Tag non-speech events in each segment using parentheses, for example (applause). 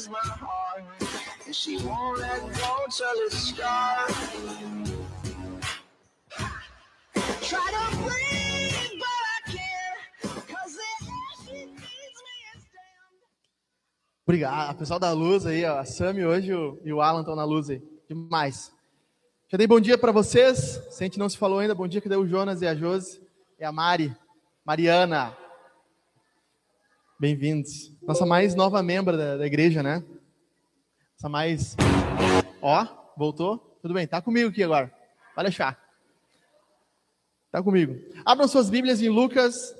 is my heart, and she won't let go till it's. Try to breathe. Obrigado. Pessoal da luz aí, ó. A Sami hoje o- e o Alan estão na luz aí. Demais. Já dei bom dia para vocês. Se a gente não se falou ainda, bom dia. Cadê o Jonas e a Josi? E a Mari. Mariana. Bem-vindos. Nossa mais nova membro da, da igreja, né? Essa mais. Ó, voltou? Tudo bem, tá comigo aqui agora. Vai deixar. Tá comigo. Abram suas Bíblias em Lucas.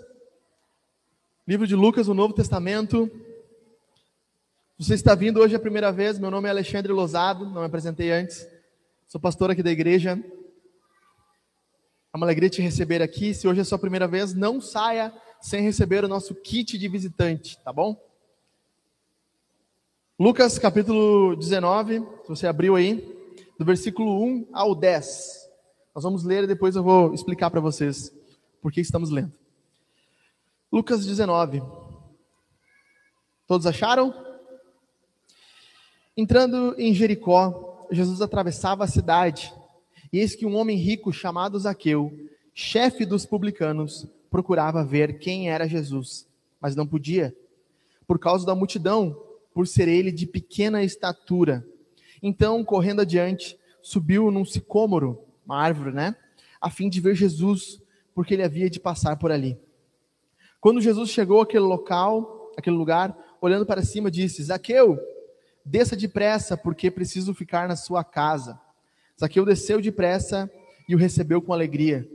Livro de Lucas, o Novo Testamento. Você está vindo hoje a primeira vez, meu nome é Alexandre Lozado, não me apresentei antes. Sou pastor aqui da igreja. É uma alegria te receber aqui. Se hoje é a sua primeira vez, não saia sem receber o nosso kit de visitante, tá bom? Lucas capítulo 19, se você abriu aí, do versículo 1 ao 10. Nós vamos ler e depois eu vou explicar para vocês por que estamos lendo. Lucas 19. Todos acharam? Entrando em Jericó, Jesus atravessava a cidade, e eis que um homem rico chamado Zaqueu, chefe dos publicanos, procurava ver quem era Jesus, mas não podia, por causa da multidão, por ser ele de pequena estatura. Então, correndo adiante, subiu num sicômoro, uma árvore, né? A fim de ver Jesus, porque ele havia de passar por ali. Quando Jesus chegou àquele local, aquele lugar, olhando para cima, disse: Zaqueu, desça depressa, porque preciso ficar na sua casa. Zaqueu desceu depressa e o recebeu com alegria.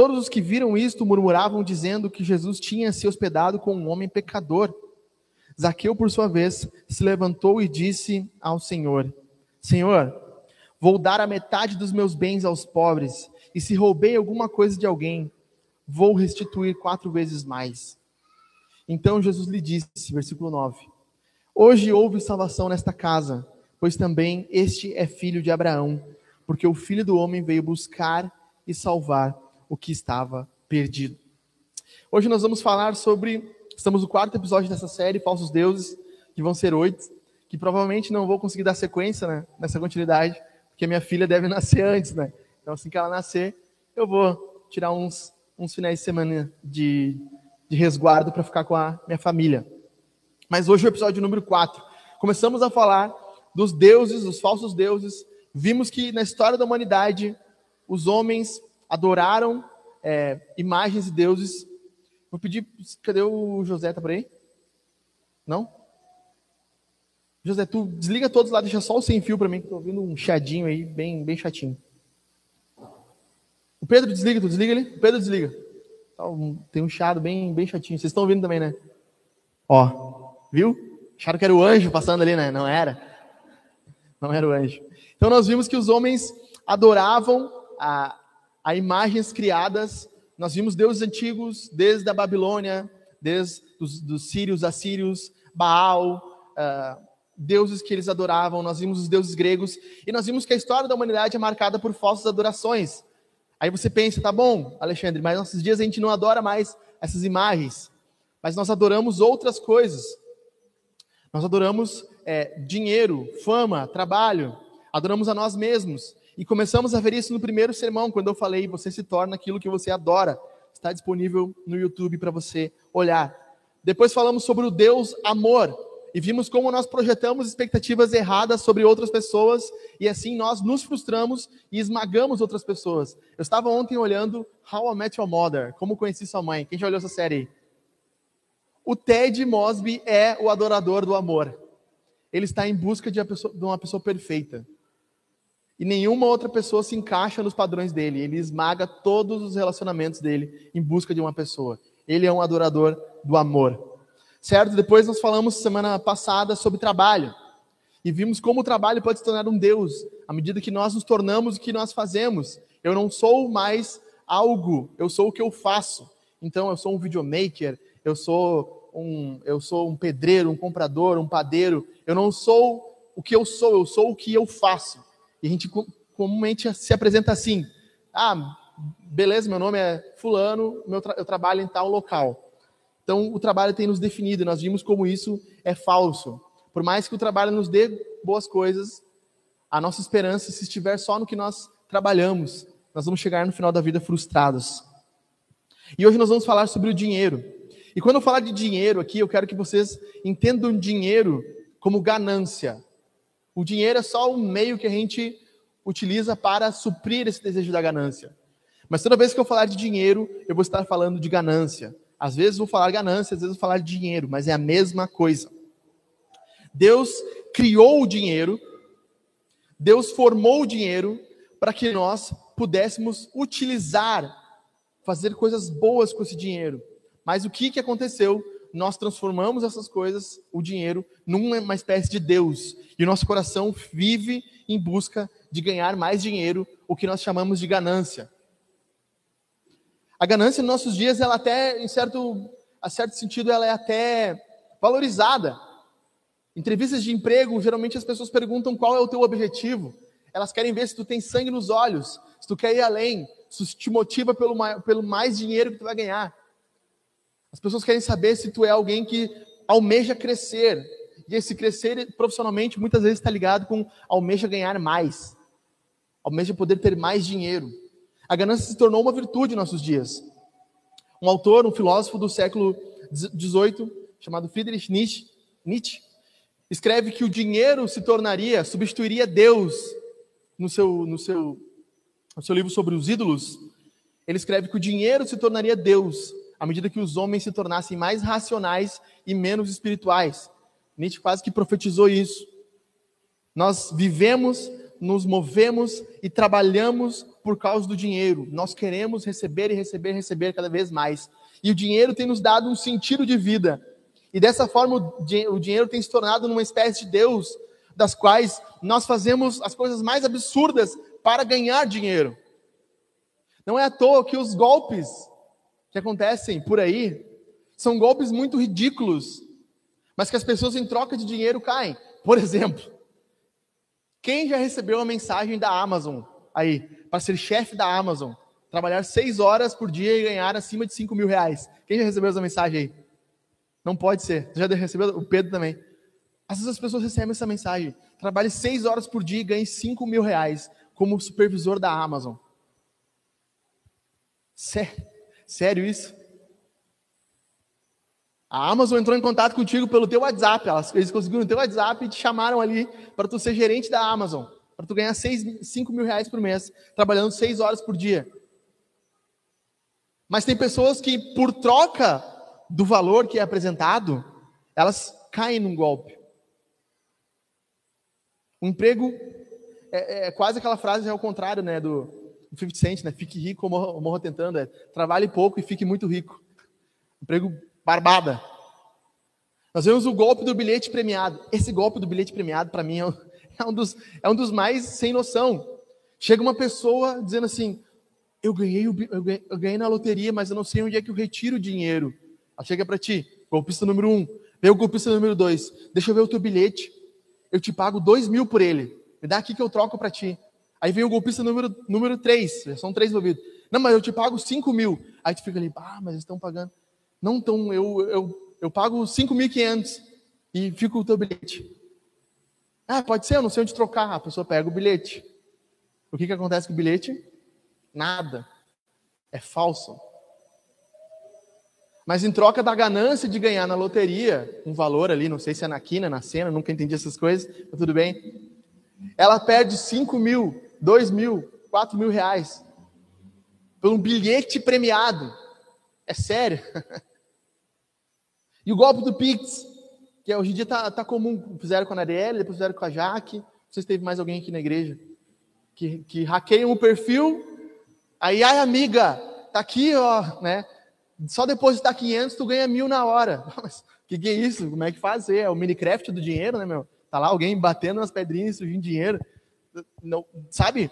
Todos os que viram isto murmuravam, dizendo que Jesus tinha se hospedado com um homem pecador. Zaqueu, por sua vez, se levantou e disse ao Senhor: Senhor, vou dar a metade dos meus bens aos pobres, e se roubei alguma coisa de alguém, vou restituir quatro vezes mais. Então Jesus lhe disse, versículo 9: Hoje houve salvação nesta casa, pois também este é filho de Abraão, porque o filho do homem veio buscar e salvar o que estava perdido. Hoje nós vamos falar sobre. Estamos no quarto episódio dessa série, Falsos Deuses, que vão ser oito, que provavelmente não vou conseguir dar sequência né, nessa continuidade, porque minha filha deve (laughs) nascer antes, né? Então, assim que ela nascer, eu vou tirar uns, uns finais de semana de, de resguardo para ficar com a minha família. Mas hoje é o episódio número 4. Começamos a falar dos deuses, dos falsos deuses. Vimos que na história da humanidade, os homens adoraram é, imagens de deuses. Vou pedir, cadê o José? Tá por aí? Não? José, tu desliga todos lá, deixa só o sem fio para mim, que tô ouvindo um chiadinho aí, bem, bem chatinho. O Pedro desliga, tu desliga ele? O Pedro desliga. Tá Tem um chiado bem, bem chatinho. Vocês estão ouvindo também, né? Ó, viu? Acharam que era o anjo passando ali, né? Não era. Não era o anjo. Então nós vimos que os homens adoravam a, a imagens criadas. Nós vimos deuses antigos, desde a Babilônia, desde os dos sírios, assírios, Baal, ah, deuses que eles adoravam. Nós vimos os deuses gregos. E nós vimos que a história da humanidade é marcada por falsas adorações. Aí você pensa, tá bom, Alexandre, mas nossos dias a gente não adora mais essas imagens, mas nós adoramos outras coisas. Nós adoramos é, dinheiro, fama, trabalho, adoramos a nós mesmos. E começamos a ver isso no primeiro sermão, quando eu falei, você se torna aquilo que você adora. Está disponível no YouTube para você olhar. Depois falamos sobre o Deus amor. E vimos como nós projetamos expectativas erradas sobre outras pessoas e assim nós nos frustramos e esmagamos outras pessoas. Eu estava ontem olhando How I Met Your Mother, como conheci sua mãe. Quem já olhou essa série? O Ted Mosby é o adorador do amor. Ele está em busca de uma pessoa, de uma pessoa perfeita. E nenhuma outra pessoa se encaixa nos padrões dele. Ele esmaga todos os relacionamentos dele em busca de uma pessoa. Ele é um adorador do amor. Certo? Depois nós falamos semana passada sobre trabalho. E vimos como o trabalho pode se tornar um Deus, à medida que nós nos tornamos o que nós fazemos. Eu não sou mais algo, eu sou o que eu faço. Então eu sou um videomaker, eu sou um, eu sou um pedreiro, um comprador, um padeiro. Eu não sou o que eu sou, eu sou o que eu faço. E a gente co- comumente se apresenta assim: ah, beleza, meu nome é Fulano, tra- eu trabalho em tal local. Então, o trabalho tem nos definido, nós vimos como isso é falso. por mais que o trabalho nos dê boas coisas, a nossa esperança, se estiver só no que nós trabalhamos, nós vamos chegar no final da vida frustrados. E hoje nós vamos falar sobre o dinheiro. E quando eu falar de dinheiro aqui, eu quero que vocês entendam dinheiro como ganância. O dinheiro é só um meio que a gente utiliza para suprir esse desejo da ganância. Mas toda vez que eu falar de dinheiro, eu vou estar falando de ganância. Às vezes vou falar ganância, às vezes vou falar de dinheiro, mas é a mesma coisa. Deus criou o dinheiro, Deus formou o dinheiro para que nós pudéssemos utilizar, fazer coisas boas com esse dinheiro. Mas o que, que aconteceu? Nós transformamos essas coisas, o dinheiro, numa espécie de Deus. E o nosso coração vive em busca de ganhar mais dinheiro, o que nós chamamos de ganância. A ganância nos nossos dias, ela até, em certo, a certo sentido, ela é até valorizada. Entrevistas de emprego, geralmente as pessoas perguntam qual é o teu objetivo. Elas querem ver se tu tem sangue nos olhos, se tu quer ir além, se isso te motiva pelo, pelo mais dinheiro que tu vai ganhar. As pessoas querem saber se tu é alguém que almeja crescer. E esse crescer profissionalmente muitas vezes está ligado com almeja ganhar mais, almeja poder ter mais dinheiro. A ganância se tornou uma virtude em nossos dias. Um autor, um filósofo do século XVIII, chamado Friedrich Nietzsche, Nietzsche escreve que o dinheiro se tornaria, substituiria Deus no seu, no seu, no seu livro sobre os ídolos. Ele escreve que o dinheiro se tornaria Deus à medida que os homens se tornassem mais racionais e menos espirituais. Nietzsche quase que profetizou isso. Nós vivemos, nos movemos e trabalhamos por causa do dinheiro. Nós queremos receber e receber e receber cada vez mais. E o dinheiro tem nos dado um sentido de vida. E dessa forma o dinheiro tem se tornado numa espécie de Deus, das quais nós fazemos as coisas mais absurdas para ganhar dinheiro. Não é à toa que os golpes que acontecem por aí são golpes muito ridículos, mas que as pessoas em troca de dinheiro caem. Por exemplo, quem já recebeu uma mensagem da Amazon aí, para ser chefe da Amazon, trabalhar seis horas por dia e ganhar acima de cinco mil reais? Quem já recebeu essa mensagem aí? Não pode ser. Já recebeu? O Pedro também. Às vezes as pessoas recebem essa mensagem. Trabalhe seis horas por dia e ganhe cinco mil reais como supervisor da Amazon. Sério, sério isso? A Amazon entrou em contato contigo pelo teu WhatsApp. Eles conseguiram o teu WhatsApp e te chamaram ali para tu ser gerente da Amazon. Para tu ganhar seis, cinco mil reais por mês, trabalhando seis horas por dia. Mas tem pessoas que, por troca do valor que é apresentado, elas caem num golpe. O emprego é, é quase aquela frase ao contrário, né, do 50 Cent, né? Fique rico ou morra, morra tentando. É, trabalhe pouco e fique muito rico. Emprego barbada. Nós vemos o golpe do bilhete premiado. Esse golpe do bilhete premiado, para mim, é um, (laughs) é um, dos, é um dos mais sem noção. Chega uma pessoa dizendo assim: eu ganhei, eu ganhei, eu ganhei na loteria, mas eu não sei onde é que eu retiro o dinheiro. Ela chega para ti, golpista número um, vem o golpista número dois, deixa eu ver o teu bilhete, eu te pago dois mil por ele, me dá aqui que eu troco para ti. Aí vem o golpista número, número três, são três envolvidos. Não, mas eu te pago cinco mil. Aí tu fica ali, ah, mas eles estão pagando. Não, então eu, eu, eu pago cinco mil e quinhentos fica o teu bilhete. Ah, pode ser, eu não sei onde trocar. A pessoa pega o bilhete. O que, que acontece com o bilhete? Nada. É falso. Mas em troca da ganância de ganhar na loteria, um valor ali, não sei se é na quina, na cena, nunca entendi essas coisas, mas tudo bem. Ela perde 5 mil, 2 mil, 4 mil reais por um bilhete premiado. É sério. (laughs) e o golpe do Pix, que hoje em dia está tá comum. Fizeram com a Arielle, depois fizeram com a Jaque. Não sei se teve mais alguém aqui na igreja. Que, que hackeiam o perfil. Aí, ai, amiga, tá aqui, ó, né? Só depositar 500 tu ganha mil na hora. (laughs) Mas que que é isso? Como é que fazer? É o Minecraft do dinheiro, né, meu? Tá lá alguém batendo nas pedrinhas, surgindo dinheiro. Não, sabe?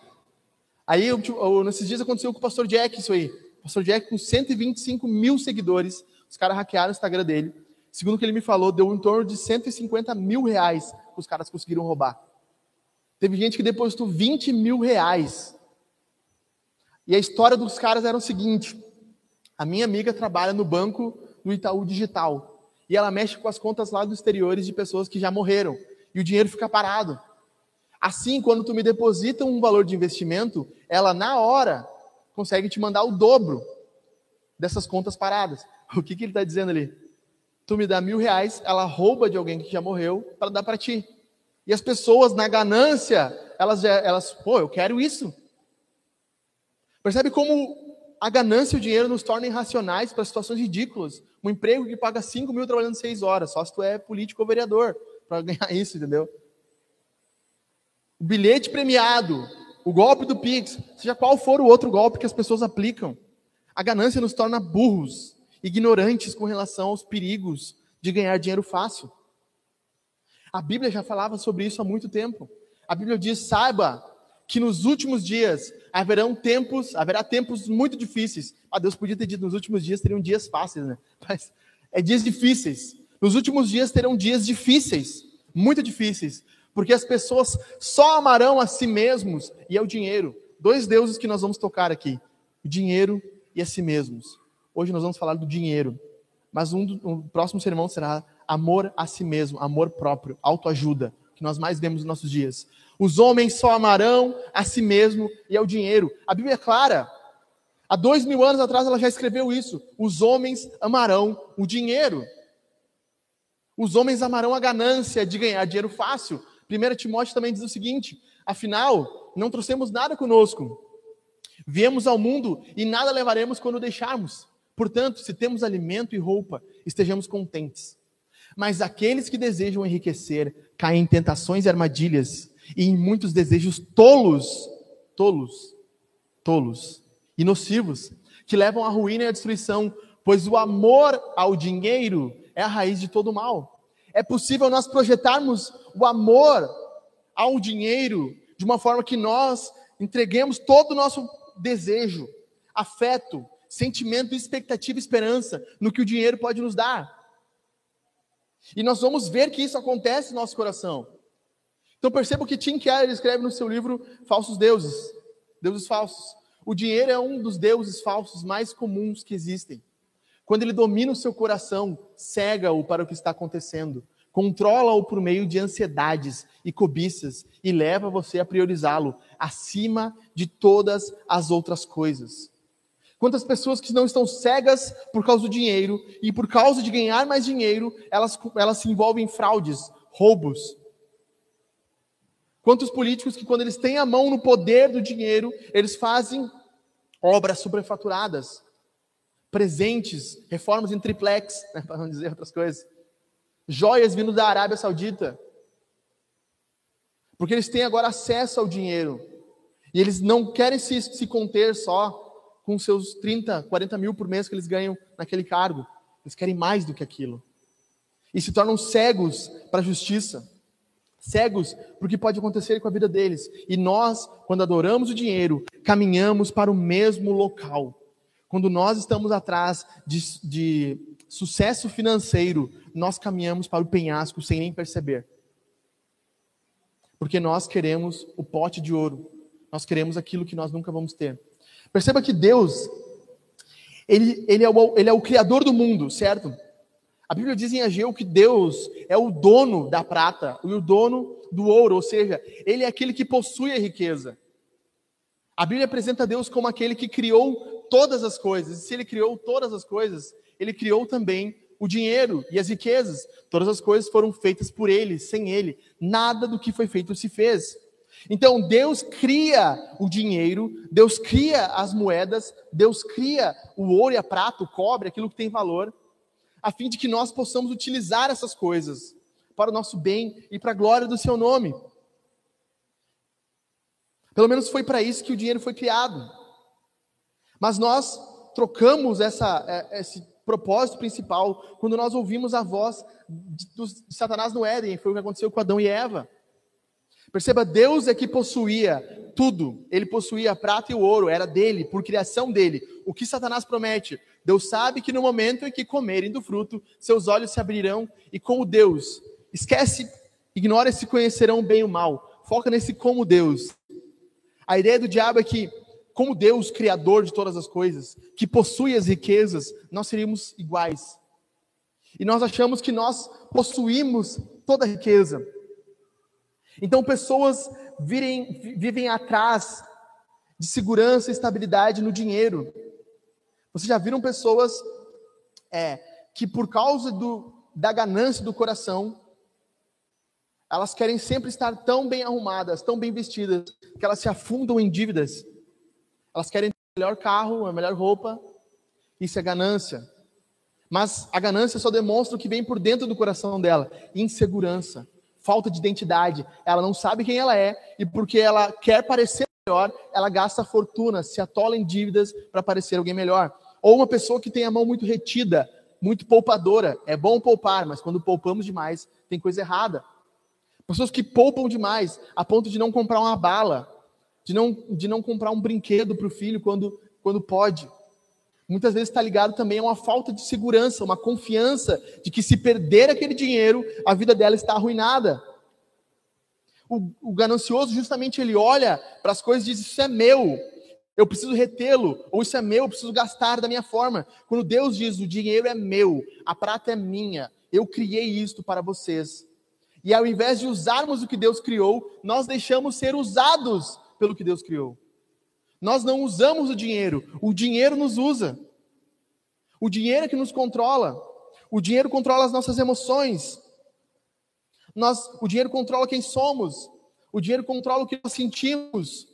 Aí, eu, eu, nesses dias aconteceu com o pastor Jack isso aí. O pastor Jack com 125 mil seguidores. Os caras hackearam o Instagram dele. Segundo o que ele me falou, deu em torno de 150 mil reais que os caras conseguiram roubar. Teve gente que depositou 20 mil reais. E a história dos caras era o seguinte: a minha amiga trabalha no banco do Itaú Digital. e ela mexe com as contas lá dos exteriores de pessoas que já morreram e o dinheiro fica parado. Assim, quando tu me deposita um valor de investimento, ela na hora consegue te mandar o dobro dessas contas paradas. (laughs) O que, que ele está dizendo ali? Tu me dá mil reais, ela rouba de alguém que já morreu para dar para ti. E as pessoas, na ganância, elas, elas, pô, eu quero isso. Percebe como a ganância e o dinheiro nos tornam irracionais para situações ridículas. Um emprego que paga 5 mil trabalhando 6 horas, só se tu é político ou vereador, para (laughs) ganhar isso, entendeu? O bilhete premiado, o golpe do Pix, seja qual for o outro golpe que as pessoas aplicam, a ganância nos torna burros, ignorantes com relação aos perigos de ganhar dinheiro fácil. A Bíblia já falava sobre isso há muito tempo. A Bíblia diz: saiba que nos últimos dias haverão tempos, haverá tempos muito difíceis. Ah, Deus podia ter dito nos últimos dias teriam dias fáceis, né? (laughs) Mas é dias difíceis. Nos últimos dias terão dias difíceis, muito difíceis, porque as pessoas só amarão a si mesmos e ao dinheiro. Dois deuses que nós vamos tocar aqui: o dinheiro e a si mesmos. Hoje nós vamos falar do dinheiro, mas um, do, um próximo sermão será amor a si mesmo, amor próprio, autoajuda, que nós mais vemos nos nossos dias. Os homens só amarão a si mesmo e ao dinheiro. A Bíblia é clara. Há dois mil anos atrás ela já escreveu isso. Os homens amarão o dinheiro. Os homens amarão a ganância de ganhar dinheiro fácil. 1 Timóteo também diz o seguinte: afinal, não trouxemos nada conosco. Viemos ao mundo e nada levaremos quando deixarmos. Portanto, se temos alimento e roupa, estejamos contentes. Mas aqueles que desejam enriquecer caem em tentações e armadilhas e em muitos desejos tolos, tolos, tolos e nocivos, que levam à ruína e à destruição, pois o amor ao dinheiro é a raiz de todo mal. É possível nós projetarmos o amor ao dinheiro de uma forma que nós entreguemos todo o nosso desejo, afeto, sentimento, expectativa, esperança no que o dinheiro pode nos dar. E nós vamos ver que isso acontece no nosso coração. Então perceba que Tim Keller escreve no seu livro Falsos Deuses, Deuses Falsos. O dinheiro é um dos deuses falsos mais comuns que existem. Quando ele domina o seu coração, cega-o para o que está acontecendo, controla-o por meio de ansiedades e cobiças e leva você a priorizá-lo acima de todas as outras coisas. Quantas pessoas que não estão cegas por causa do dinheiro e por causa de ganhar mais dinheiro, elas, elas se envolvem em fraudes, roubos. Quantos políticos que, quando eles têm a mão no poder do dinheiro, eles fazem obras superfaturadas, presentes, reformas em triplex, (laughs) né, para não dizer outras coisas, joias vindo da Arábia Saudita, porque eles têm agora acesso ao dinheiro e eles não querem se, se conter só com seus 30, 40 mil por mês que eles ganham naquele cargo. Eles querem mais do que aquilo. E se tornam cegos para a justiça. Cegos para o que pode acontecer com a vida deles. E nós, quando adoramos o dinheiro, caminhamos para o mesmo local. Quando nós estamos atrás de, de sucesso financeiro, nós caminhamos para o penhasco sem nem perceber. Porque nós queremos o pote de ouro. Nós queremos aquilo que nós nunca vamos ter. Perceba que Deus, ele, ele, é o, ele é o criador do mundo, certo? A Bíblia diz em Ageu que Deus é o dono da prata e o dono do ouro, ou seja, ele é aquele que possui a riqueza. A Bíblia apresenta Deus como aquele que criou todas as coisas. E se ele criou todas as coisas, ele criou também o dinheiro e as riquezas. Todas as coisas foram feitas por ele, sem ele. Nada do que foi feito se fez. Então Deus cria o dinheiro, Deus cria as moedas, Deus cria o ouro e a prata, o cobre, aquilo que tem valor, a fim de que nós possamos utilizar essas coisas para o nosso bem e para a glória do seu nome. Pelo menos foi para isso que o dinheiro foi criado. Mas nós trocamos essa, é, esse propósito principal quando nós ouvimos a voz de Satanás no Éden. Foi o que aconteceu com Adão e Eva. Perceba, Deus é que possuía tudo. Ele possuía a prata e o ouro, era dele, por criação dele. O que Satanás promete? Deus sabe que no momento em que comerem do fruto, seus olhos se abrirão e como Deus. Esquece, ignora se conhecerão bem o mal. Foca nesse como Deus. A ideia do diabo é que, como Deus, criador de todas as coisas, que possui as riquezas, nós seríamos iguais. E nós achamos que nós possuímos toda a riqueza. Então, pessoas virem, vivem atrás de segurança e estabilidade no dinheiro. Vocês já viram pessoas é, que, por causa do, da ganância do coração, elas querem sempre estar tão bem arrumadas, tão bem vestidas, que elas se afundam em dívidas. Elas querem o melhor carro, a melhor roupa. Isso é ganância. Mas a ganância só demonstra o que vem por dentro do coração dela: insegurança, falta de identidade. Ela não sabe quem ela é e porque ela quer parecer melhor, ela gasta fortuna, se atola em dívidas para parecer alguém melhor. Ou uma pessoa que tem a mão muito retida, muito poupadora. É bom poupar, mas quando poupamos demais, tem coisa errada. Pessoas que poupam demais, a ponto de não comprar uma bala, de não, de não comprar um brinquedo para o filho quando, quando pode. Muitas vezes está ligado também a uma falta de segurança, uma confiança de que se perder aquele dinheiro, a vida dela está arruinada. O, o ganancioso, justamente, ele olha para as coisas e diz: Isso é meu, eu preciso retê-lo, ou isso é meu, eu preciso gastar da minha forma. Quando Deus diz: O dinheiro é meu, a prata é minha, eu criei isto para vocês. E ao invés de usarmos o que Deus criou, nós deixamos ser usados pelo que Deus criou. Nós não usamos o dinheiro, o dinheiro nos usa. O dinheiro é que nos controla. O dinheiro controla as nossas emoções. Nós, o dinheiro controla quem somos. O dinheiro controla o que nós sentimos.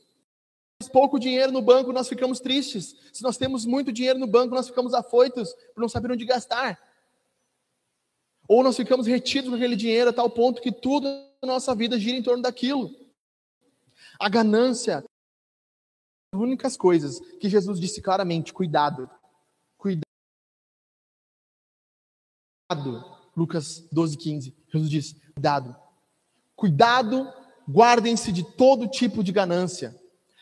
Se pouco dinheiro no banco, nós ficamos tristes. Se nós temos muito dinheiro no banco, nós ficamos afoitos por não saber onde gastar. Ou nós ficamos retidos com aquele dinheiro a tal ponto que tudo na nossa vida gira em torno daquilo. A ganância as únicas coisas que Jesus disse claramente: cuidado. Cuidado. Lucas 12, 15. Jesus diz: cuidado. Cuidado, guardem-se de todo tipo de ganância.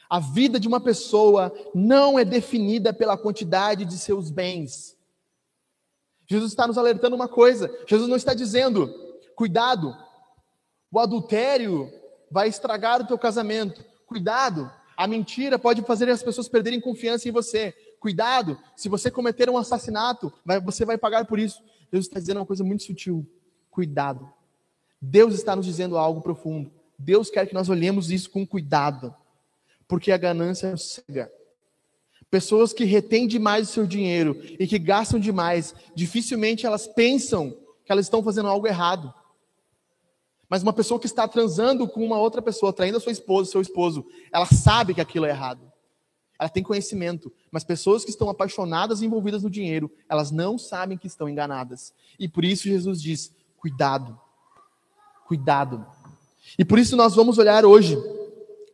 A vida de uma pessoa não é definida pela quantidade de seus bens. Jesus está nos alertando uma coisa. Jesus não está dizendo, cuidado, o adultério vai estragar o teu casamento. Cuidado, a mentira pode fazer as pessoas perderem confiança em você. Cuidado, se você cometer um assassinato, você vai pagar por isso. Deus está dizendo uma coisa muito sutil. Cuidado. Deus está nos dizendo algo profundo. Deus quer que nós olhemos isso com cuidado, porque a ganância é cega. Pessoas que retêm demais o seu dinheiro e que gastam demais, dificilmente elas pensam que elas estão fazendo algo errado. Mas uma pessoa que está transando com uma outra pessoa, traindo a sua esposa, seu esposo, ela sabe que aquilo é errado. Ela tem conhecimento. Mas pessoas que estão apaixonadas e envolvidas no dinheiro, elas não sabem que estão enganadas. E por isso Jesus diz: cuidado. Cuidado. E por isso nós vamos olhar hoje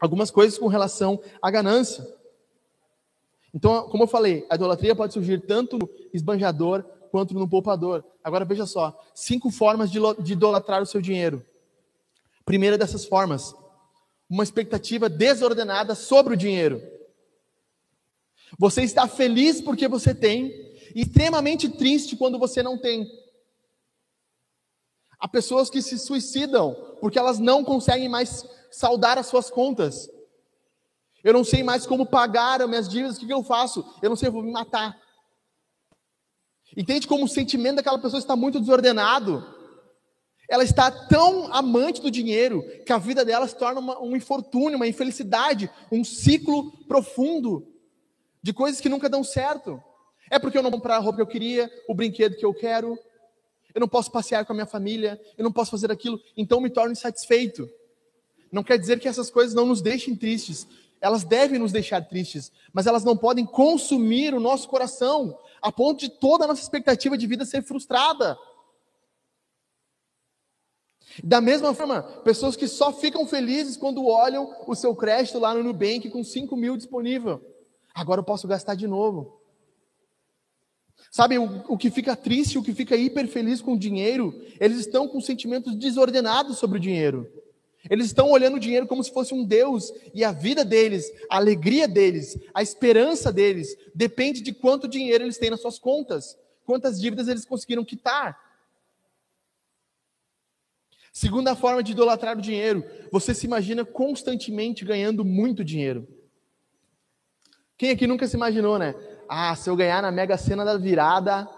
algumas coisas com relação à ganância. Então, como eu falei, a idolatria pode surgir tanto no esbanjador quanto no poupador. Agora veja só: cinco formas de idolatrar o seu dinheiro. Primeira dessas formas, uma expectativa desordenada sobre o dinheiro. Você está feliz porque você tem, e extremamente triste quando você não tem. Há pessoas que se suicidam porque elas não conseguem mais saldar as suas contas. Eu não sei mais como pagar as minhas dívidas, o que eu faço? Eu não sei, eu vou me matar. Entende como o sentimento daquela pessoa está muito desordenado? Ela está tão amante do dinheiro que a vida dela se torna uma, um infortúnio, uma infelicidade, um ciclo profundo de coisas que nunca dão certo. É porque eu não comprar a roupa que eu queria, o brinquedo que eu quero, eu não posso passear com a minha família, eu não posso fazer aquilo, então me torno insatisfeito. Não quer dizer que essas coisas não nos deixem tristes, elas devem nos deixar tristes, mas elas não podem consumir o nosso coração a ponto de toda a nossa expectativa de vida ser frustrada. Da mesma forma, pessoas que só ficam felizes quando olham o seu crédito lá no Nubank com 5 mil disponível. Agora eu posso gastar de novo. Sabe, o, o que fica triste, o que fica hiper feliz com o dinheiro, eles estão com sentimentos desordenados sobre o dinheiro. Eles estão olhando o dinheiro como se fosse um Deus, e a vida deles, a alegria deles, a esperança deles, depende de quanto dinheiro eles têm nas suas contas, quantas dívidas eles conseguiram quitar. Segunda forma de idolatrar o dinheiro, você se imagina constantemente ganhando muito dinheiro. Quem aqui nunca se imaginou, né? Ah, se eu ganhar na Mega Sena da virada,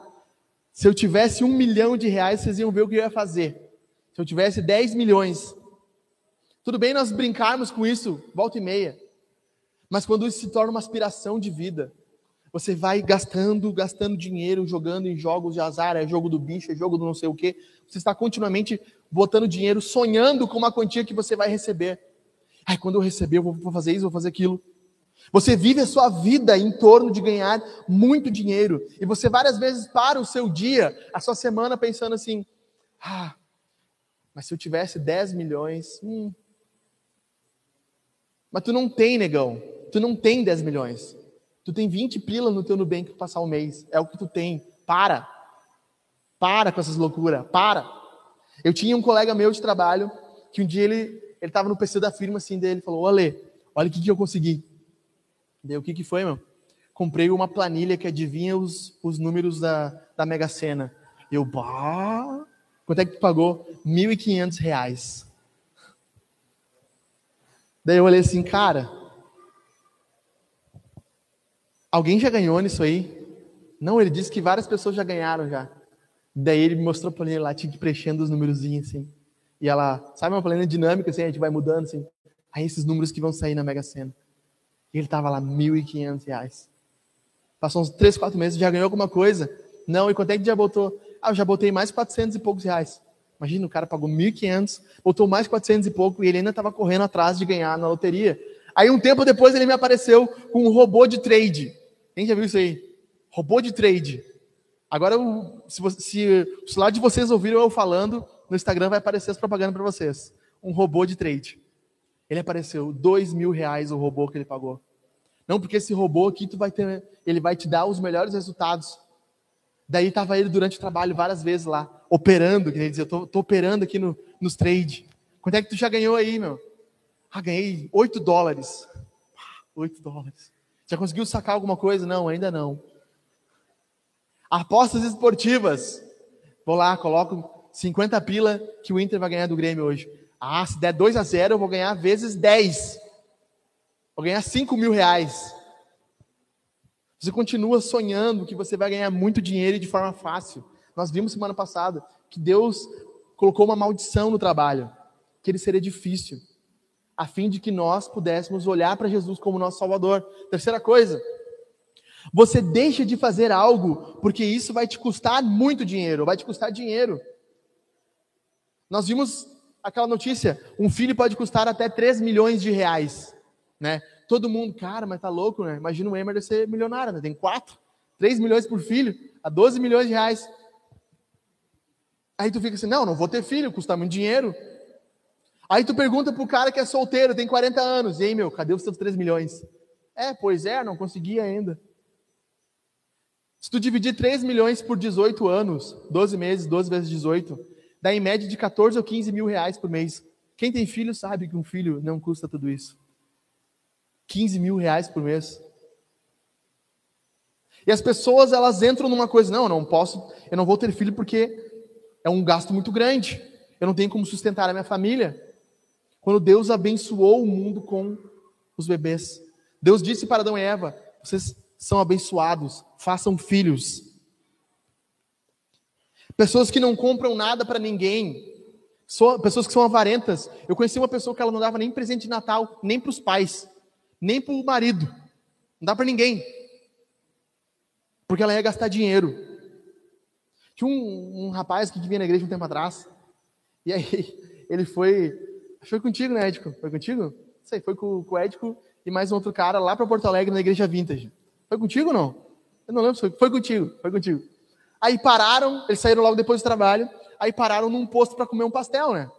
Se eu tivesse um milhão de reais, vocês iam ver o que eu ia fazer. Se eu tivesse 10 milhões. Tudo bem nós brincarmos com isso, volta e meia. Mas quando isso se torna uma aspiração de vida, você vai gastando, gastando dinheiro, jogando em jogos de azar, é jogo do bicho, é jogo do não sei o quê. Você está continuamente botando dinheiro, sonhando com uma quantia que você vai receber. Ai, quando eu receber, eu vou fazer isso, vou fazer aquilo. Você vive a sua vida em torno de ganhar muito dinheiro. E você várias vezes para o seu dia, a sua semana, pensando assim: ah, mas se eu tivesse 10 milhões. Hum. Mas tu não tem, negão. Tu não tem 10 milhões. Tu tem 20 pila no teu Nubank para passar o mês. É o que tu tem. Para. Para com essas loucuras. Para. Eu tinha um colega meu de trabalho que um dia ele ele estava no PC da firma assim dele, falou: "Olê, olha o que, que eu consegui". Daí o que que foi, meu? Comprei uma planilha que adivinha os, os números da, da Mega Sena. Eu, bah, quanto é que tu pagou? 1.500 reais. Daí eu olhei assim, cara, alguém já ganhou nisso aí? Não, ele disse que várias pessoas já ganharam já. Daí ele me mostrou a planilha lá, tinha que preenchendo os númerozinhos assim. E ela, sabe uma planilha dinâmica assim, a gente vai mudando assim. Aí esses números que vão sair na Mega Sena. E ele tava lá, 1.500 reais. Passou uns 3, 4 meses, já ganhou alguma coisa? Não, e quanto é que já botou? Ah, eu já botei mais 400 e poucos reais. Imagina, o cara pagou 1.500, botou mais 400 e pouco e ele ainda estava correndo atrás de ganhar na loteria. Aí um tempo depois ele me apareceu com um robô de trade. Quem já viu isso aí? Robô de trade. Agora, se, você, se o celular de vocês ouviram eu falando, no Instagram vai aparecer as propagandas para vocês. Um robô de trade. Ele apareceu, dois mil reais o robô que ele pagou. Não, porque esse robô aqui tu vai ter, ele vai te dar os melhores resultados. Daí estava ele durante o trabalho várias vezes lá, operando, quer dizer, eu tô, operando aqui no, nos trade. Quanto é que tu já ganhou aí, meu? Ah, ganhei 8 dólares. 8 dólares. Já conseguiu sacar alguma coisa? Não, ainda não. Apostas esportivas. Vou lá, coloco 50 pila que o Inter vai ganhar do Grêmio hoje. Ah, se der 2 a 0 eu vou ganhar vezes 10. Vou ganhar 5 mil reais. Você continua sonhando que você vai ganhar muito dinheiro de forma fácil. Nós vimos semana passada que Deus colocou uma maldição no trabalho, que ele seria difícil, a fim de que nós pudéssemos olhar para Jesus como nosso Salvador. Terceira coisa, você deixa de fazer algo porque isso vai te custar muito dinheiro, vai te custar dinheiro. Nós vimos aquela notícia, um filho pode custar até 3 milhões de reais, né? Todo mundo, cara, mas tá louco, né? Imagina o Emer ser milionário, né? Tem 4, 3 milhões por filho, a 12 milhões de reais. Aí tu fica assim, não, não vou ter filho, custa muito dinheiro. Aí tu pergunta pro cara que é solteiro, tem 40 anos, e aí, meu, cadê os seus 3 milhões? É, pois é, não consegui ainda. Se tu dividir 3 milhões por 18 anos, 12 meses, 12 vezes 18, dá em média de 14 ou 15 mil reais por mês. Quem tem filho sabe que um filho não custa tudo isso. 15 mil reais por mês. E as pessoas elas entram numa coisa, não, eu não posso, eu não vou ter filho porque é um gasto muito grande. Eu não tenho como sustentar a minha família. Quando Deus abençoou o mundo com os bebês, Deus disse para Adão e Eva: vocês são abençoados, façam filhos. Pessoas que não compram nada para ninguém. Pessoas que são avarentas. Eu conheci uma pessoa que ela não dava nem presente de Natal, nem para os pais, nem para o marido. Não dá para ninguém. Porque ela ia gastar dinheiro. Tinha um, um, rapaz que vinha na igreja um tempo atrás. E aí (laughs) ele foi. Foi contigo, né, Édico? Foi contigo? Não sei, foi com, com o Édico e mais um outro cara lá para Porto Alegre na igreja Vintage. Foi contigo ou não? Eu não lembro se foi. Foi contigo, foi contigo. Aí pararam, eles saíram logo depois do trabalho, aí pararam num posto para comer um pastel, né?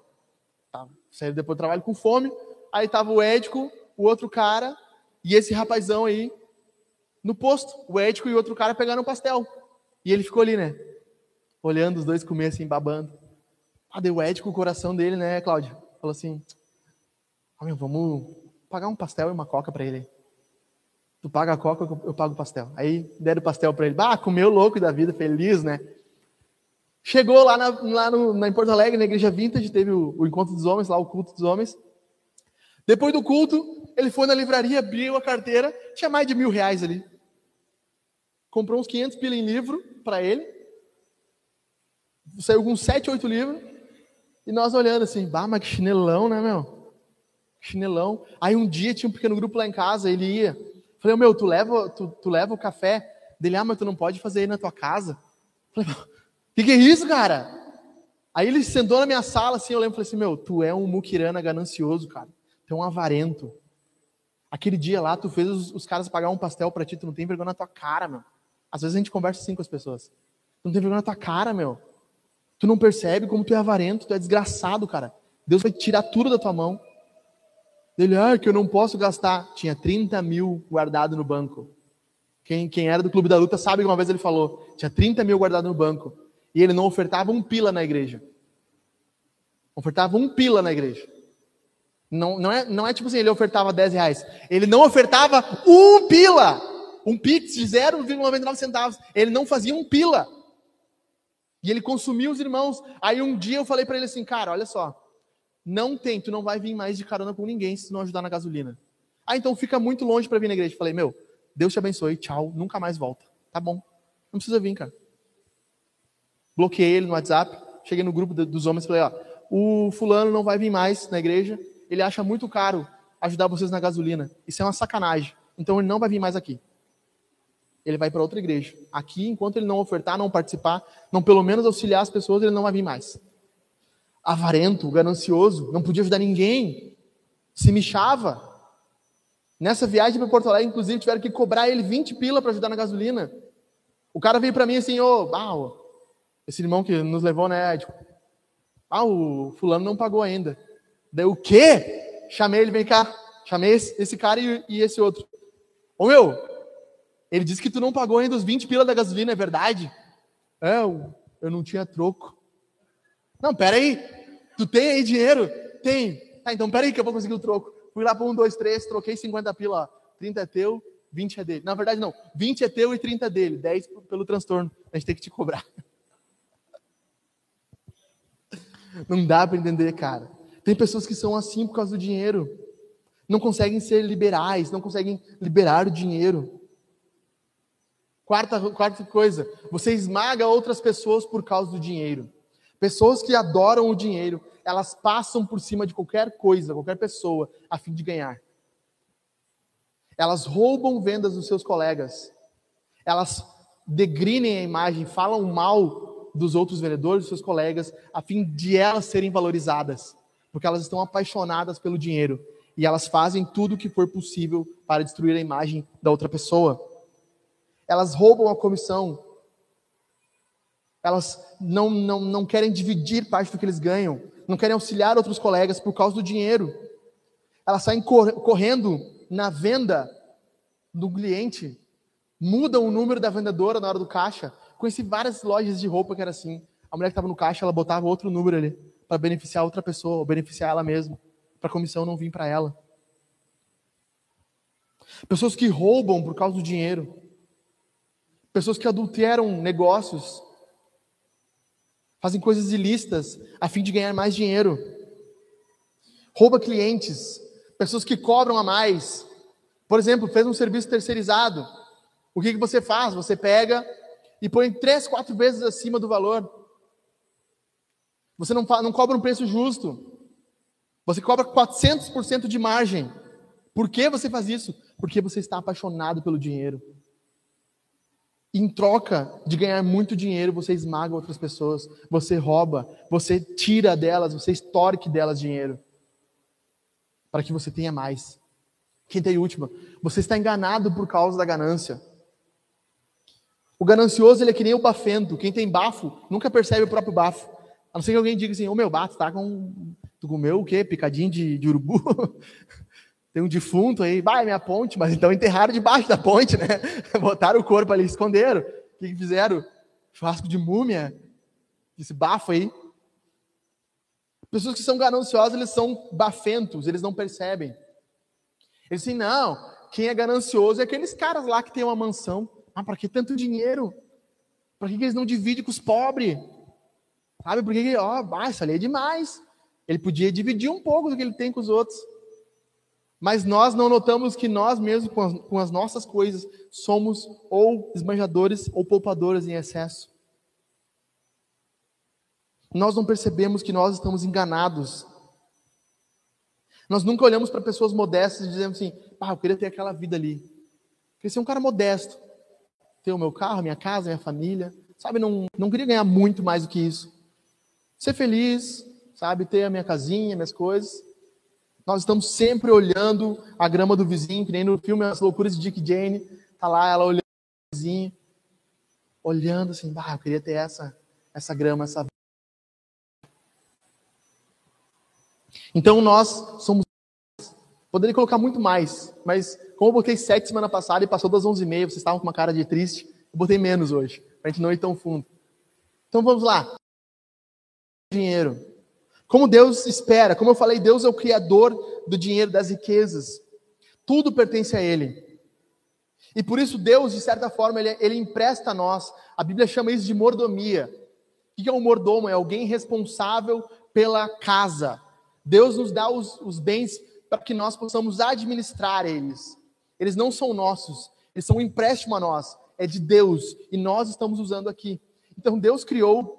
Tá, saíram depois do trabalho com fome, aí tava o Édico, o outro cara e esse rapazão aí no posto. O Édico e o outro cara pegaram um pastel. E ele ficou ali, né? Olhando os dois comer assim, babando. Ah, deu o Édico o coração dele, né, Cláudio? Falou assim: oh, meu, vamos pagar um pastel e uma coca para ele. Tu paga a coca, eu pago o pastel. Aí deram o pastel para ele. Ah, comeu louco da vida, feliz, né? Chegou lá, na, lá no, na, em Porto Alegre, na igreja Vintage, teve o, o, encontro dos homens, lá o culto dos homens. Depois do culto, ele foi na livraria, abriu a carteira, tinha mais de mil reais ali. Comprou uns 500 pila em livro para ele. saiu com sete, oito livros, e nós olhando assim, bah, mas que chinelão, né, meu? Chinelão. Aí um dia tinha um pequeno grupo lá em casa, ele ia. Falei, meu, tu leva, tu, tu leva o café? Dele, ah, mas tu não pode fazer aí na tua casa. Falei, o que, que é isso, cara? Aí ele sentou na minha sala, assim, eu lembro, falei assim, meu, tu é um muquirana ganancioso, cara. Tu é um avarento. Aquele dia lá, tu fez os, os caras pagar um pastel pra ti, tu não tem vergonha na tua cara, meu. Às vezes a gente conversa assim com as pessoas. Tu não tem vergonha na tua cara, meu. Tu não percebe como tu é avarento, tu é desgraçado, cara. Deus vai tirar tudo da tua mão. Ele, ah, que eu não posso gastar. Tinha 30 mil guardado no banco. Quem, quem era do Clube da Luta sabe que uma vez ele falou: tinha 30 mil guardado no banco. E ele não ofertava um pila na igreja. Ofertava um pila na igreja. Não, não, é, não é tipo assim, ele ofertava 10 reais. Ele não ofertava um pila. Um pix de 0,99 centavos. Ele não fazia um pila. E ele consumia os irmãos. Aí um dia eu falei para ele assim, cara, olha só. Não tem, tu não vai vir mais de carona com ninguém se não ajudar na gasolina. Ah, então fica muito longe para vir na igreja. Falei, meu, Deus te abençoe, tchau, nunca mais volta. Tá bom. Não precisa vir, cara. Bloqueei ele no WhatsApp, cheguei no grupo dos homens e falei, ó, o fulano não vai vir mais na igreja, ele acha muito caro ajudar vocês na gasolina. Isso é uma sacanagem. Então ele não vai vir mais aqui. Ele vai para outra igreja. Aqui, enquanto ele não ofertar, não participar, não pelo menos auxiliar as pessoas, ele não vai vir mais. Avarento, ganancioso, não podia ajudar ninguém. Se michava. Nessa viagem para Porto Alegre, inclusive, tiveram que cobrar ele 20 pila para ajudar na gasolina. O cara veio para mim assim, ô, oh, esse irmão que nos levou, né? Tipo, ah, o fulano não pagou ainda. Daí o quê? Chamei ele, vem cá. Chamei esse, esse cara e, e, esse outro. Ô meu, ele disse que tu não pagou ainda os 20 pila da gasolina, é verdade? É, eu, eu não tinha troco. Não, pera aí. Tu tem aí dinheiro? Tem. Tá, então pera aí que eu vou conseguir o troco. Fui lá para um, dois, três, troquei 50 pila, ó. 30 é teu, 20 é dele. Na verdade, não. 20 é teu e 30 é dele. 10 pelo transtorno. A gente tem que te cobrar. (laughs) Não dá para entender, cara. Tem pessoas que são assim por causa do dinheiro. Não conseguem ser liberais, não conseguem liberar o dinheiro. Quarta, quarta coisa, você esmaga outras pessoas por causa do dinheiro. Pessoas que adoram o dinheiro, elas passam por cima de qualquer coisa, qualquer pessoa, a fim de ganhar. Elas roubam vendas dos seus colegas. Elas degrinem a imagem, falam mal dos outros vendedores, dos seus colegas, a fim de elas serem valorizadas porque elas estão apaixonadas pelo dinheiro e elas fazem tudo o que for possível para destruir a imagem da outra pessoa. Elas roubam a comissão. Elas não, não, não querem dividir parte do que eles ganham, não querem auxiliar outros colegas por causa do dinheiro. Elas saem correndo na venda do cliente, mudam o número da vendedora na hora do caixa. Conheci várias lojas de roupa que era assim. A mulher que estava no caixa, ela botava outro número ali para beneficiar outra pessoa, ou beneficiar ela mesma, para a comissão não vir para ela. Pessoas que roubam por causa do dinheiro. Pessoas que adulteram negócios. Fazem coisas ilícitas a fim de ganhar mais dinheiro. Rouba clientes. Pessoas que cobram a mais. Por exemplo, fez um serviço terceirizado. O que, que você faz? Você pega e põe três, quatro vezes acima do valor. Você não, não cobra um preço justo. Você cobra 400% de margem. Por que você faz isso? Porque você está apaixonado pelo dinheiro. Em troca de ganhar muito dinheiro, você esmaga outras pessoas, você rouba, você tira delas, você extorque delas dinheiro. Para que você tenha mais. Quinta e última, você está enganado por causa da ganância. O ganancioso ele é que nem o bafento. Quem tem bafo nunca percebe o próprio bafo. A não ser que alguém diga assim, ô meu, bato, tá com. Tu comeu o quê? Picadinho de, de urubu? (laughs) Tem um defunto aí, vai, minha ponte, mas então enterraram debaixo da ponte, né? (laughs) Botaram o corpo ali, esconderam. O que, que fizeram? Churrasco de múmia, esse bafo aí. Pessoas que são gananciosas, eles são bafentos, eles não percebem. Eles dizem, não, quem é ganancioso é aqueles caras lá que tem uma mansão. Ah, para que tanto dinheiro? Para que eles não dividem com os pobres? Sabe por que? Ó, oh, isso ali é demais. Ele podia dividir um pouco do que ele tem com os outros. Mas nós não notamos que nós mesmos, com as, com as nossas coisas, somos ou esbanjadores ou poupadores em excesso. nós não percebemos que nós estamos enganados. Nós nunca olhamos para pessoas modestas e dizemos assim: ah, eu queria ter aquela vida ali. Eu queria ser um cara modesto. Ter o meu carro, minha casa, minha família. Sabe, não, não queria ganhar muito mais do que isso. Ser feliz, sabe, ter a minha casinha, minhas coisas. Nós estamos sempre olhando a grama do vizinho, que nem no filme As Loucuras de Dick Jane. Tá lá ela olhando o vizinho, olhando assim, ah, eu queria ter essa, essa grama, essa Então nós somos. Poderia colocar muito mais, mas como eu botei sete semana passada e passou das onze e meia, vocês estavam com uma cara de triste, eu botei menos hoje, para a gente não ir tão fundo. Então vamos lá. Dinheiro. Como Deus espera, como eu falei, Deus é o criador do dinheiro, das riquezas. Tudo pertence a Ele. E por isso Deus, de certa forma, Ele, ele empresta a nós. A Bíblia chama isso de mordomia. O que é um mordomo? É alguém responsável pela casa. Deus nos dá os, os bens para que nós possamos administrar eles. Eles não são nossos, eles são um empréstimo a nós, é de Deus e nós estamos usando aqui. Então Deus criou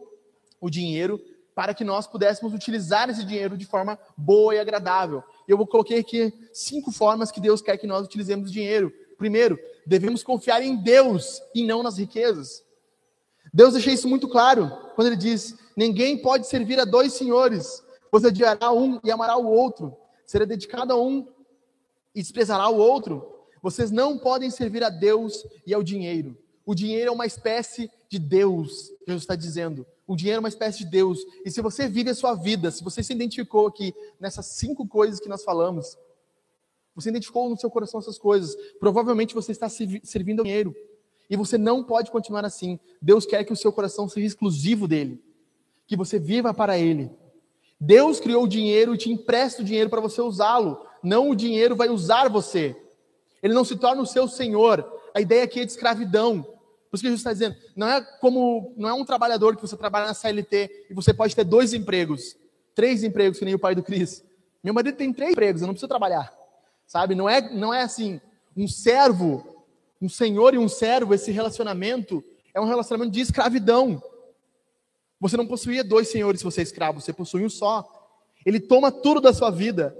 o dinheiro para que nós pudéssemos utilizar esse dinheiro de forma boa e agradável. Eu vou coloquei aqui cinco formas que Deus quer que nós utilizemos o dinheiro. Primeiro, devemos confiar em Deus e não nas riquezas. Deus deixa isso muito claro quando ele diz: ninguém pode servir a dois senhores, você odiará um e amará o outro. Será dedicado a um e desprezará o outro. Vocês não podem servir a Deus e ao dinheiro. O dinheiro é uma espécie de Deus, Jesus está dizendo. O dinheiro é uma espécie de Deus. E se você vive a sua vida, se você se identificou aqui nessas cinco coisas que nós falamos, você identificou no seu coração essas coisas, provavelmente você está servindo ao dinheiro. E você não pode continuar assim. Deus quer que o seu coração seja exclusivo dele, que você viva para ele. Deus criou o dinheiro e te empresta o dinheiro para você usá-lo. Não o dinheiro vai usar você. Ele não se torna o seu senhor. A ideia aqui é de escravidão. Por isso que Jesus está dizendo, não é como, não é um trabalhador que você trabalha na CLT e você pode ter dois empregos, três empregos, que nem o pai do Cris. Meu marido tem três empregos, eu não preciso trabalhar. Sabe? Não é, não é assim, um servo, um senhor e um servo, esse relacionamento é um relacionamento de escravidão. Você não possuía dois senhores se você é escravo, você possui um só. Ele toma tudo da sua vida.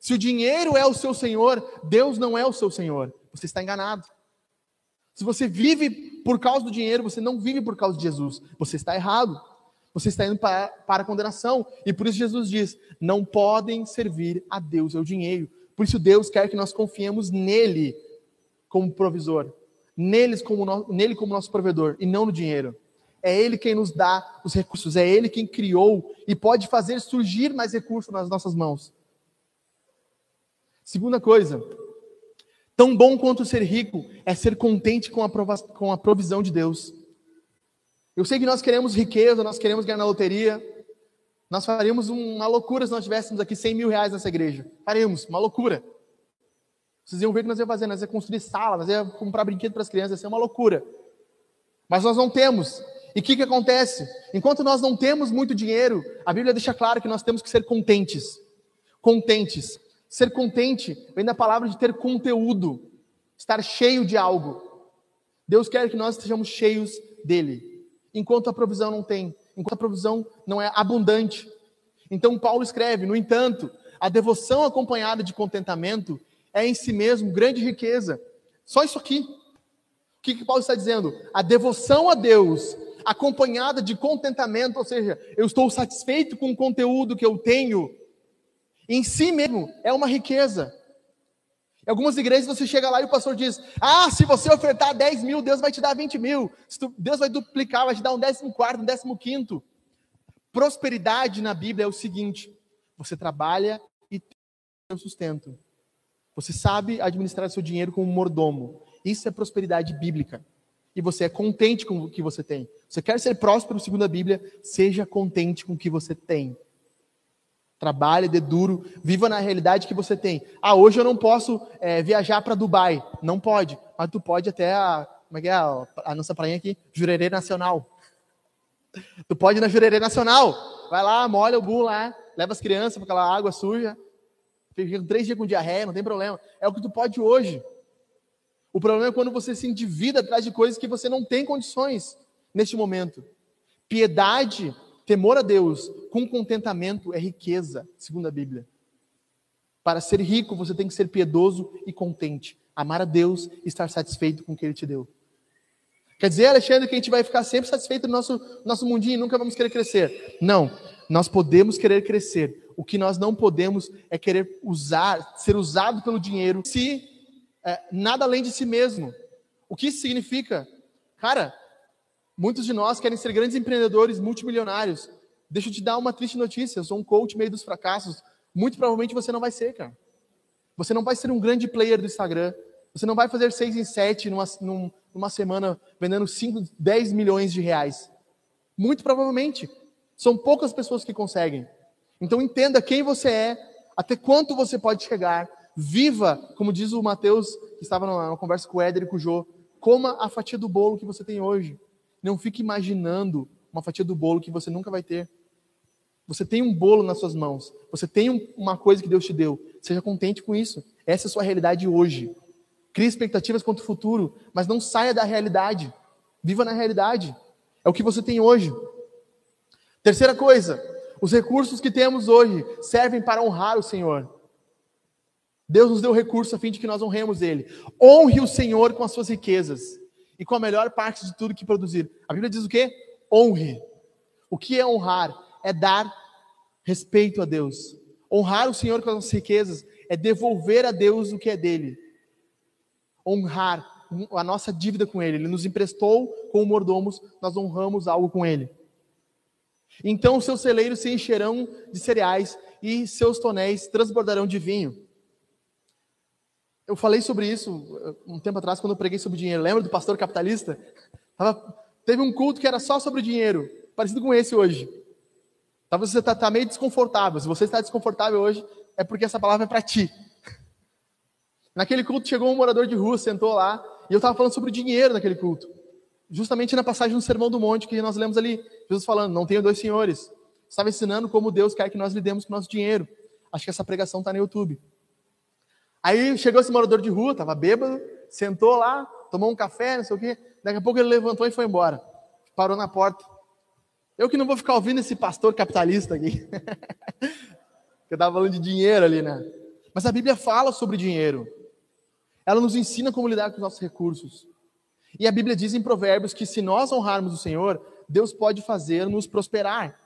Se o dinheiro é o seu senhor, Deus não é o seu senhor. Você está enganado. Se você vive por causa do dinheiro, você não vive por causa de Jesus. Você está errado. Você está indo para, para a condenação. E por isso Jesus diz: não podem servir a Deus e ao dinheiro. Por isso Deus quer que nós confiemos nele como provisor, neles como no, nele como nosso provedor e não no dinheiro. É Ele quem nos dá os recursos, é Ele quem criou e pode fazer surgir mais recursos nas nossas mãos. Segunda coisa, tão bom quanto ser rico é ser contente com a, com a provisão de Deus. Eu sei que nós queremos riqueza, nós queremos ganhar na loteria. Nós faríamos uma loucura se nós tivéssemos aqui 100 mil reais nessa igreja. Faríamos, uma loucura. Vocês iam ver o que nós ia fazer, nós ia construir sala, nós ia comprar brinquedo para as crianças, ia ser uma loucura. Mas nós não temos. E o que, que acontece? Enquanto nós não temos muito dinheiro, a Bíblia deixa claro que nós temos que ser contentes. Contentes. Ser contente vem da palavra de ter conteúdo, estar cheio de algo. Deus quer que nós estejamos cheios dele, enquanto a provisão não tem, enquanto a provisão não é abundante. Então Paulo escreve: no entanto, a devoção acompanhada de contentamento é em si mesmo grande riqueza. Só isso aqui. O que, que Paulo está dizendo? A devoção a Deus acompanhada de contentamento, ou seja, eu estou satisfeito com o conteúdo que eu tenho, em si mesmo é uma riqueza. Em algumas igrejas você chega lá e o pastor diz: Ah, se você ofertar 10 mil, Deus vai te dar 20 mil. Deus vai duplicar, vai te dar um décimo quarto, um décimo quinto. Prosperidade na Bíblia é o seguinte: você trabalha e tem seu sustento. Você sabe administrar seu dinheiro como mordomo. Isso é prosperidade bíblica e você é contente com o que você tem. Você quer ser próspero, segundo a Bíblia, seja contente com o que você tem. Trabalhe, dê duro, viva na realidade que você tem. Ah, hoje eu não posso é, viajar para Dubai. Não pode, mas tu pode até a, como é que é, a, nossa praia aqui, Jurerê Nacional. (laughs) Tu pode ir na Jurerê Nacional. Vai lá, molha o bu lá, leva as crianças para aquela água suja. Fica três dias com diarreia, não tem problema. É o que tu pode hoje. O problema é quando você se endivida atrás de coisas que você não tem condições neste momento. Piedade Temor a Deus com contentamento é riqueza, segundo a Bíblia. Para ser rico, você tem que ser piedoso e contente. Amar a Deus e estar satisfeito com o que Ele te deu. Quer dizer, Alexandre, que a gente vai ficar sempre satisfeito no nosso, nosso mundinho e nunca vamos querer crescer. Não, nós podemos querer crescer. O que nós não podemos é querer usar, ser usado pelo dinheiro, se é, nada além de si mesmo. O que isso significa? Cara, muitos de nós querem ser grandes empreendedores, multimilionários. Deixa eu te dar uma triste notícia. Eu sou um coach meio dos fracassos. Muito provavelmente você não vai ser, cara. Você não vai ser um grande player do Instagram. Você não vai fazer seis em sete numa, numa semana vendendo 5, 10 milhões de reais. Muito provavelmente. São poucas pessoas que conseguem. Então entenda quem você é, até quanto você pode chegar. Viva, como diz o Mateus, que estava numa conversa com o Éder e com o Jô, coma a fatia do bolo que você tem hoje. Não fique imaginando uma fatia do bolo que você nunca vai ter. Você tem um bolo nas suas mãos. Você tem um, uma coisa que Deus te deu. Seja contente com isso. Essa é a sua realidade hoje. Crie expectativas quanto ao futuro, mas não saia da realidade. Viva na realidade. É o que você tem hoje. Terceira coisa, os recursos que temos hoje servem para honrar o Senhor. Deus nos deu recursos a fim de que nós honremos Ele. Honre o Senhor com as suas riquezas e com a melhor parte de tudo que produzir. A Bíblia diz o quê? Honre. O que é honrar? É dar respeito a Deus. Honrar o Senhor com as nossas riquezas é devolver a Deus o que é dele. Honrar a nossa dívida com Ele. Ele nos emprestou como mordomos, nós honramos algo com Ele. Então seus celeiros se encherão de cereais e seus tonéis transbordarão de vinho. Eu falei sobre isso uh, um tempo atrás, quando eu preguei sobre dinheiro. Lembra do pastor capitalista? teve um culto que era só sobre dinheiro, parecido com esse hoje. Talvez você está tá meio desconfortável. Se você está desconfortável hoje, é porque essa palavra é para ti. (laughs) Naquele culto chegou um morador de rua, sentou lá, e eu estava falando sobre dinheiro naquele culto justamente na passagem do Sermão do Monte que nós lemos ali, Jesus falando: Não tenho dois senhores. Estava ensinando como Deus quer que nós lidemos com o nosso dinheiro. Acho que essa pregação está no YouTube. Aí chegou esse morador de rua, estava bêbado, sentou lá, tomou um café, não sei o quê. Daqui a pouco ele levantou e foi embora. Parou na porta. Eu que não vou ficar ouvindo esse pastor capitalista aqui. (laughs) eu estava falando de dinheiro ali, né? Mas a Bíblia fala sobre dinheiro. Ela nos ensina como lidar com os nossos recursos. E a Bíblia diz em Provérbios que se nós honrarmos o Senhor, Deus pode fazer-nos prosperar.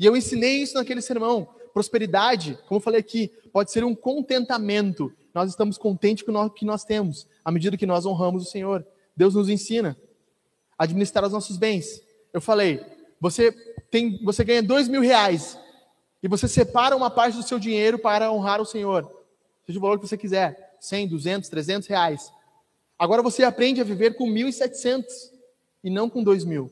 E eu ensinei isso naquele sermão. Prosperidade, como eu falei aqui, pode ser um contentamento. Nós estamos contentes com o que nós temos, à medida que nós honramos o Senhor. Deus nos ensina a administrar os nossos bens. Eu falei, você tem, você ganha dois mil reais e você separa uma parte do seu dinheiro para honrar o Senhor. Seja o valor que você quiser, 100, 200, 300 reais. Agora você aprende a viver com 1.700 e não com 2.000.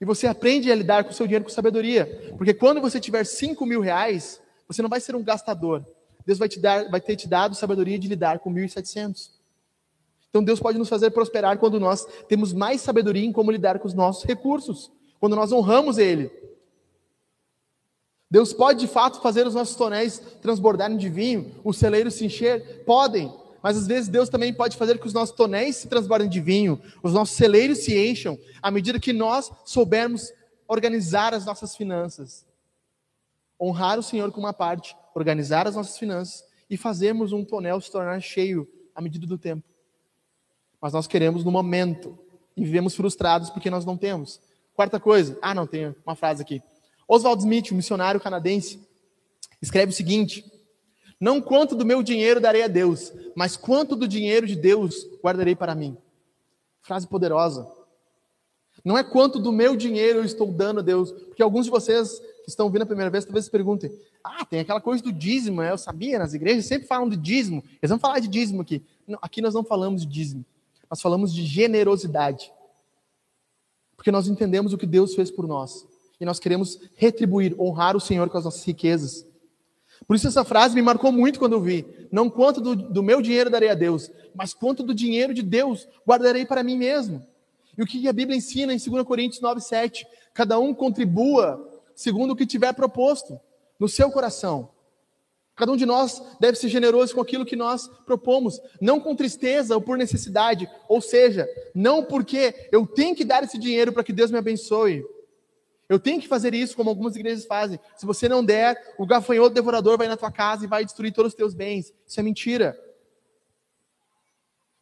E você aprende a lidar com o seu dinheiro com sabedoria. Porque quando você tiver 5 mil reais, você não vai ser um gastador. Deus vai, te dar, vai ter te dado sabedoria de lidar com 1.700. Então Deus pode nos fazer prosperar quando nós temos mais sabedoria em como lidar com os nossos recursos. Quando nós honramos Ele. Deus pode de fato fazer os nossos tonéis transbordarem de vinho, os celeiros se encher? Podem. Mas às vezes Deus também pode fazer que os nossos tonéis se transbordem de vinho, os nossos celeiros se encham, à medida que nós soubermos organizar as nossas finanças. Honrar o Senhor com uma parte, organizar as nossas finanças e fazermos um tonel se tornar cheio à medida do tempo. Mas nós queremos no momento e vivemos frustrados porque nós não temos. Quarta coisa, ah, não, tenho uma frase aqui. Oswald Smith, um missionário canadense, escreve o seguinte: não quanto do meu dinheiro darei a Deus, mas quanto do dinheiro de Deus guardarei para mim. Frase poderosa. Não é quanto do meu dinheiro eu estou dando a Deus, porque alguns de vocês que estão vindo a primeira vez talvez se perguntem: ah, tem aquela coisa do dízimo, né? eu sabia, nas igrejas sempre falam de dízimo. Eles vão falar de dízimo aqui. Não, aqui nós não falamos de dízimo, nós falamos de generosidade. Porque nós entendemos o que Deus fez por nós e nós queremos retribuir, honrar o Senhor com as nossas riquezas. Por isso essa frase me marcou muito quando eu vi. Não quanto do, do meu dinheiro darei a Deus, mas quanto do dinheiro de Deus guardarei para mim mesmo. E o que a Bíblia ensina em 2 Coríntios 9, 7? Cada um contribua segundo o que tiver proposto no seu coração. Cada um de nós deve ser generoso com aquilo que nós propomos, não com tristeza ou por necessidade, ou seja, não porque eu tenho que dar esse dinheiro para que Deus me abençoe. Eu tenho que fazer isso, como algumas igrejas fazem. Se você não der, o gafanhoto devorador vai na tua casa e vai destruir todos os teus bens. Isso é mentira.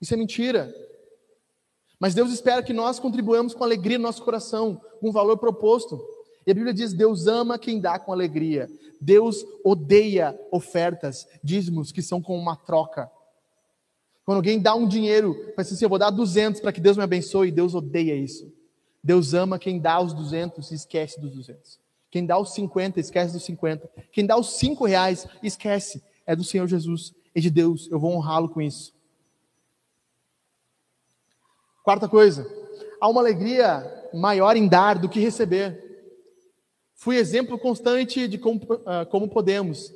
Isso é mentira. Mas Deus espera que nós contribuamos com alegria no nosso coração, com o valor proposto. E a Bíblia diz: Deus ama quem dá com alegria. Deus odeia ofertas, dízimos que são como uma troca. Quando alguém dá um dinheiro, faz assim, eu vou dar 200 para que Deus me abençoe, Deus odeia isso. Deus ama quem dá os 200 e esquece dos 200. Quem dá os 50, esquece dos 50. Quem dá os 5 reais, esquece. É do Senhor Jesus, é de Deus. Eu vou honrá-lo com isso. Quarta coisa, há uma alegria maior em dar do que receber. Fui exemplo constante de como, uh, como podemos,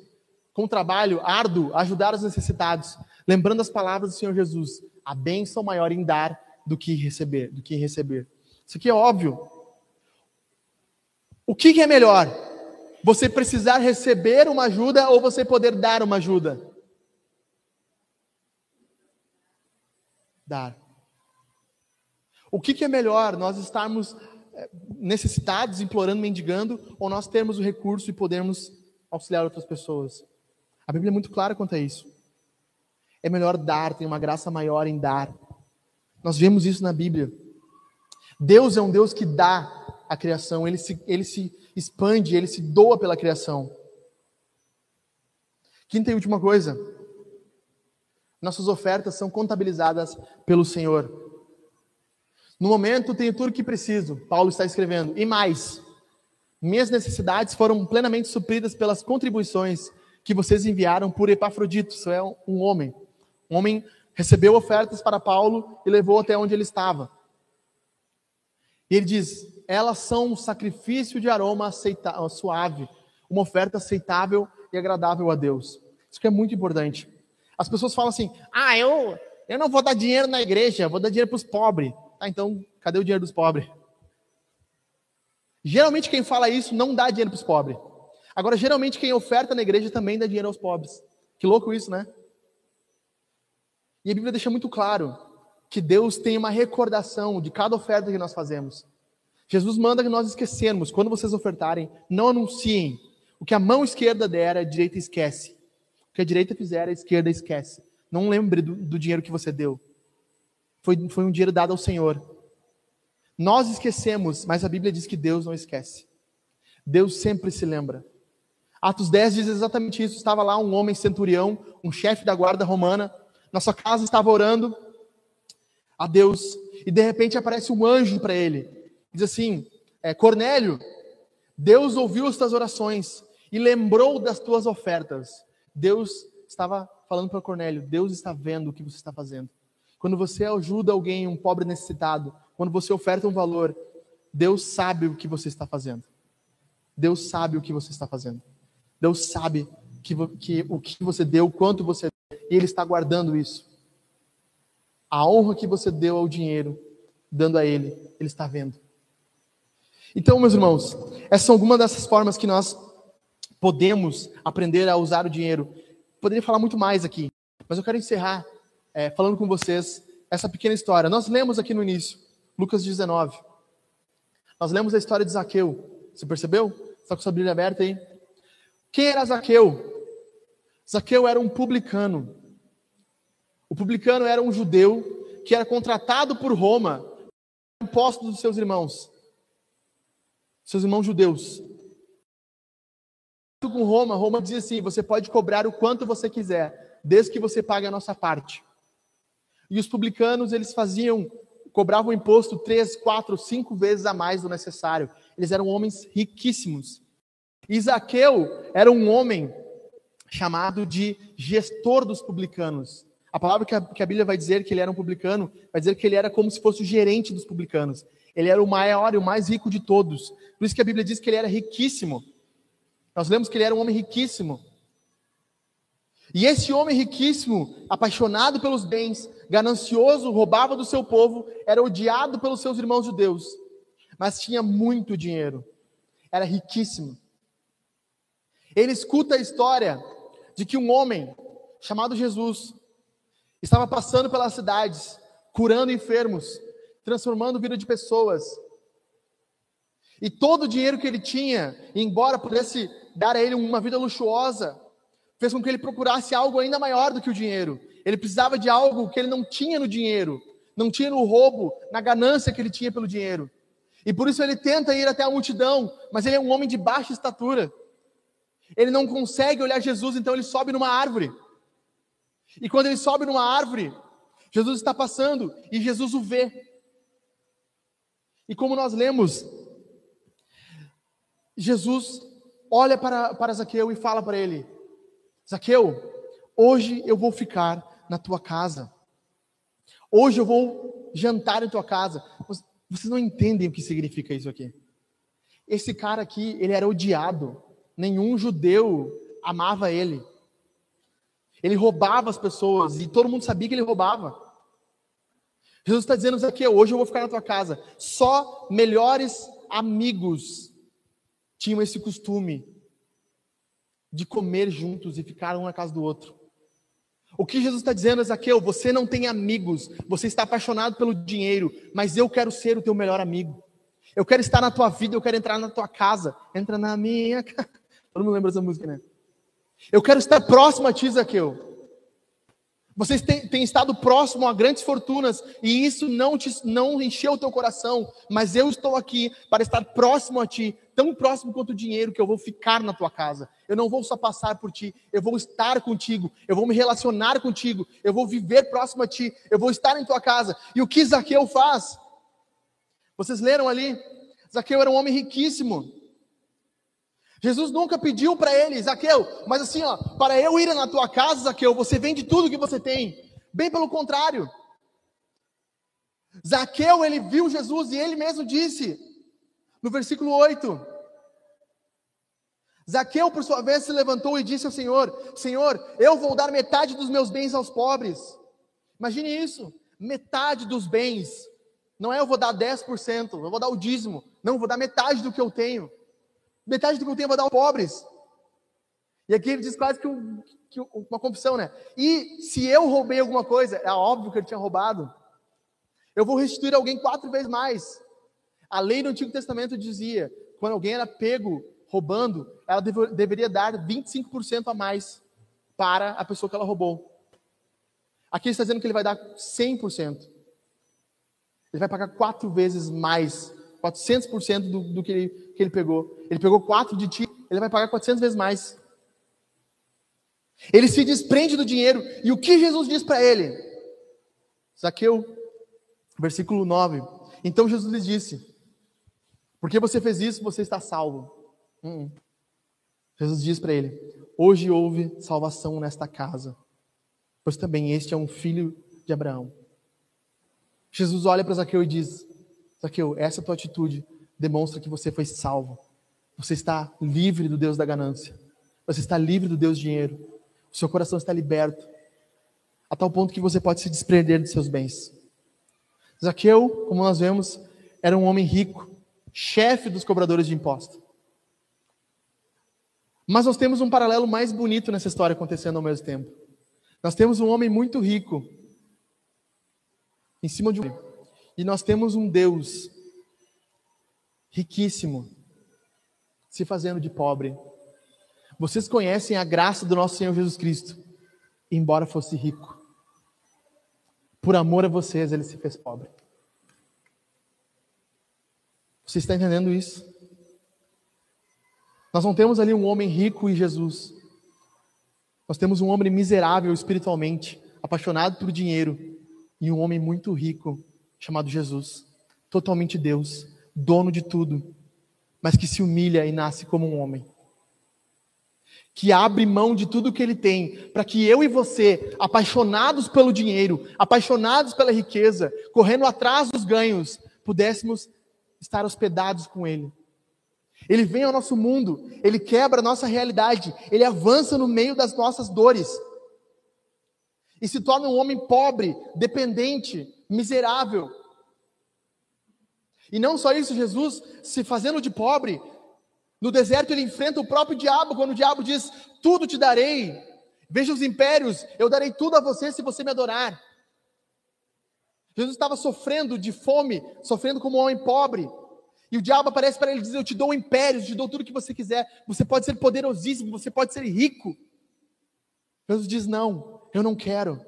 com trabalho árduo, ajudar os necessitados, lembrando as palavras do Senhor Jesus: a bênção maior em dar do que receber, do que receber. Isso aqui é óbvio. O que, é melhor? Você precisar receber uma ajuda ou você poder dar uma ajuda? Dar. O que, que é melhor? Nós estarmos necessitados, implorando, mendigando, ou nós termos o recurso e podermos auxiliar outras pessoas? A Bíblia é muito clara quanto a isso. É melhor dar, tem uma graça maior em dar. Nós vemos isso na Bíblia. Deus é um Deus que dá a criação, ele se, ele se expande, ele se doa pela criação. Quinta e última coisa: nossas ofertas são contabilizadas pelo Senhor. No momento, tenho tudo o que preciso, Paulo está escrevendo, e mais. Minhas necessidades foram plenamente supridas pelas contribuições que vocês enviaram por Epafrodito, isso é um homem. Um homem recebeu ofertas para Paulo e levou até onde ele estava. E ele diz: elas são um sacrifício de aroma aceita suave, uma oferta aceitável e agradável a Deus. Isso que é muito importante. As pessoas falam assim: ah, eu, eu não vou dar dinheiro na igreja, vou dar dinheiro para os pobres. Ah, então, cadê o dinheiro dos pobres? Geralmente quem fala isso não dá dinheiro para os pobres. Agora, geralmente quem oferta na igreja também dá dinheiro aos pobres. Que louco isso, né? E a Bíblia deixa muito claro que Deus tem uma recordação de cada oferta que nós fazemos. Jesus manda que nós esquecermos, quando vocês ofertarem, não anunciem. O que a mão esquerda der, a direita esquece. O que a direita fizer, a esquerda esquece. Não lembre do, do dinheiro que você deu. Foi, foi um dinheiro dado ao Senhor. Nós esquecemos, mas a Bíblia diz que Deus não esquece. Deus sempre se lembra. Atos 10 diz exatamente isso. Estava lá um homem centurião, um chefe da guarda romana, na sua casa estava orando a Deus, e de repente aparece um anjo para ele. Diz assim: é, Cornélio, Deus ouviu as tuas orações e lembrou das tuas ofertas. Deus estava falando para Cornélio: Deus está vendo o que você está fazendo. Quando você ajuda alguém, um pobre necessitado, quando você oferta um valor, Deus sabe o que você está fazendo. Deus sabe o que você está fazendo. Deus sabe que, que, o que você deu, quanto você deu, e Ele está guardando isso. A honra que você deu ao dinheiro, dando a Ele, Ele está vendo. Então, meus irmãos, essas são algumas dessas formas que nós podemos aprender a usar o dinheiro. Poderia falar muito mais aqui, mas eu quero encerrar é, falando com vocês essa pequena história. Nós lemos aqui no início, Lucas 19. Nós lemos a história de Zaqueu. Você percebeu? Está com sua Bíblia aberta aí? Quem era Zaqueu? Zaqueu era um publicano. O publicano era um judeu que era contratado por Roma impostos dos seus irmãos, seus irmãos judeus. Com Roma, Roma dizia assim: você pode cobrar o quanto você quiser, desde que você pague a nossa parte. E os publicanos eles faziam, cobravam imposto três, quatro, cinco vezes a mais do necessário. Eles eram homens riquíssimos. Isaqueu era um homem chamado de gestor dos publicanos. A palavra que a, que a, Bíblia vai dizer que ele era um publicano, vai dizer que ele era como se fosse o gerente dos publicanos. Ele era o maior e o mais rico de todos. Por isso que a Bíblia diz que ele era riquíssimo. Nós lemos que ele era um homem riquíssimo. E esse homem riquíssimo, apaixonado pelos bens, ganancioso, roubava do seu povo, era odiado pelos seus irmãos judeus, mas tinha muito dinheiro. Era riquíssimo. Ele escuta a história de que um homem chamado Jesus Estava passando pelas cidades, curando enfermos, transformando a vida de pessoas. E todo o dinheiro que ele tinha, embora pudesse dar a ele uma vida luxuosa, fez com que ele procurasse algo ainda maior do que o dinheiro. Ele precisava de algo que ele não tinha no dinheiro, não tinha no roubo, na ganância que ele tinha pelo dinheiro. E por isso ele tenta ir até a multidão, mas ele é um homem de baixa estatura. Ele não consegue olhar Jesus, então ele sobe numa árvore. E quando ele sobe numa árvore, Jesus está passando e Jesus o vê. E como nós lemos, Jesus olha para, para Zaqueu e fala para ele: Zaqueu, hoje eu vou ficar na tua casa. Hoje eu vou jantar em tua casa. Vocês não entendem o que significa isso aqui. Esse cara aqui, ele era odiado. Nenhum judeu amava ele. Ele roubava as pessoas e todo mundo sabia que ele roubava. Jesus está dizendo aqui, hoje eu vou ficar na tua casa. Só melhores amigos tinham esse costume de comer juntos e ficar um na casa do outro. O que Jesus está dizendo é, Zaqueu, você não tem amigos, você está apaixonado pelo dinheiro, mas eu quero ser o teu melhor amigo. Eu quero estar na tua vida, eu quero entrar na tua casa. Entra na minha (laughs) casa. Todo mundo lembra dessa música, né? Eu quero estar próximo a ti, Zaqueu. Vocês têm, estado próximo a grandes fortunas e isso não, te, não encheu o teu coração, mas eu estou aqui para estar próximo a ti, tão próximo quanto o dinheiro que eu vou ficar na tua casa. Eu não vou só passar por ti, eu vou estar contigo, eu vou me relacionar contigo, eu vou viver próximo a ti, eu vou estar em tua casa. E o que Zaqueu faz? Vocês leram ali? Zaqueu era um homem riquíssimo. Jesus nunca pediu para ele, Zaqueu, mas assim, ó, para eu ir na tua casa, Zaqueu, você vende tudo que você tem. Bem pelo contrário. Zaqueu, ele viu Jesus e ele mesmo disse, no versículo 8: Zaqueu, por sua vez, se levantou e disse ao Senhor: Senhor, eu vou dar metade dos meus bens aos pobres. Imagine isso, metade dos bens. Não é eu vou dar 10%, eu vou dar o dízimo. Não, eu vou dar metade do que eu tenho. Metade do que eu tenho eu vou dar aos pobres. E aqui ele diz quase que, um, que uma confissão, né? E se eu roubei alguma coisa, é óbvio que ele tinha roubado, eu vou restituir alguém quatro vezes mais. A lei do Antigo Testamento dizia, quando alguém era pego roubando, ela deve, deveria dar 25% a mais para a pessoa que ela roubou. Aqui ele está dizendo que ele vai dar 100%. Ele vai pagar quatro vezes mais 400% do, do que, ele, que ele pegou. Ele pegou 4 de ti, ele vai pagar 400 vezes mais. Ele se desprende do dinheiro. E o que Jesus diz para ele? Zaqueu, versículo 9. Então Jesus lhe disse: Porque você fez isso, você está salvo. Hum. Jesus diz para ele: Hoje houve salvação nesta casa, pois também este é um filho de Abraão. Jesus olha para Zaqueu e diz: Zaqueu, essa tua atitude demonstra que você foi salvo. Você está livre do Deus da ganância. Você está livre do Deus dinheiro. O seu coração está liberto. A tal ponto que você pode se desprender de seus bens. Zaqueu, como nós vemos, era um homem rico, chefe dos cobradores de impostos. Mas nós temos um paralelo mais bonito nessa história acontecendo ao mesmo tempo. Nós temos um homem muito rico em cima de um e nós temos um Deus riquíssimo se fazendo de pobre. Vocês conhecem a graça do nosso Senhor Jesus Cristo, embora fosse rico. Por amor a vocês, ele se fez pobre. Você está entendendo isso? Nós não temos ali um homem rico e Jesus. Nós temos um homem miserável espiritualmente, apaixonado por dinheiro, e um homem muito rico chamado Jesus, totalmente Deus, dono de tudo, mas que se humilha e nasce como um homem. Que abre mão de tudo que ele tem, para que eu e você, apaixonados pelo dinheiro, apaixonados pela riqueza, correndo atrás dos ganhos, pudéssemos estar hospedados com ele. Ele vem ao nosso mundo, ele quebra a nossa realidade, ele avança no meio das nossas dores e se torna um homem pobre, dependente, miserável. E não só isso, Jesus, se fazendo de pobre, no deserto ele enfrenta o próprio diabo, quando o diabo diz: Tudo te darei, veja os impérios, eu darei tudo a você se você me adorar. Jesus estava sofrendo de fome, sofrendo como um homem pobre. E o diabo aparece para ele dizer: Eu te dou império, eu te dou tudo que você quiser. Você pode ser poderosíssimo, você pode ser rico. Jesus diz: Não, eu não quero.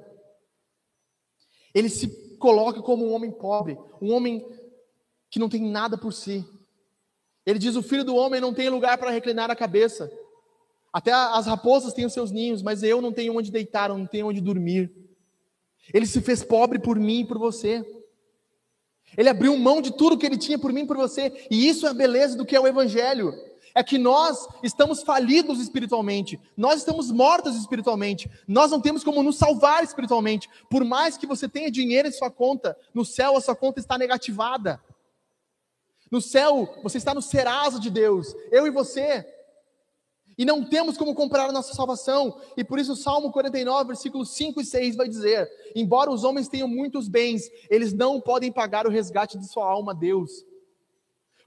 Ele se coloca como um homem pobre, um homem que não tem nada por si. Ele diz: O filho do homem não tem lugar para reclinar a cabeça. Até as raposas têm os seus ninhos, mas eu não tenho onde deitar, eu não tenho onde dormir. Ele se fez pobre por mim e por você. Ele abriu mão de tudo que ele tinha por mim e por você. E isso é a beleza do que é o Evangelho. É que nós estamos falidos espiritualmente, nós estamos mortos espiritualmente, nós não temos como nos salvar espiritualmente. Por mais que você tenha dinheiro em sua conta, no céu a sua conta está negativada. No céu, você está no Serasa de Deus, eu e você. E não temos como comprar a nossa salvação. E por isso o Salmo 49, versículos 5 e 6 vai dizer: Embora os homens tenham muitos bens, eles não podem pagar o resgate de sua alma a Deus.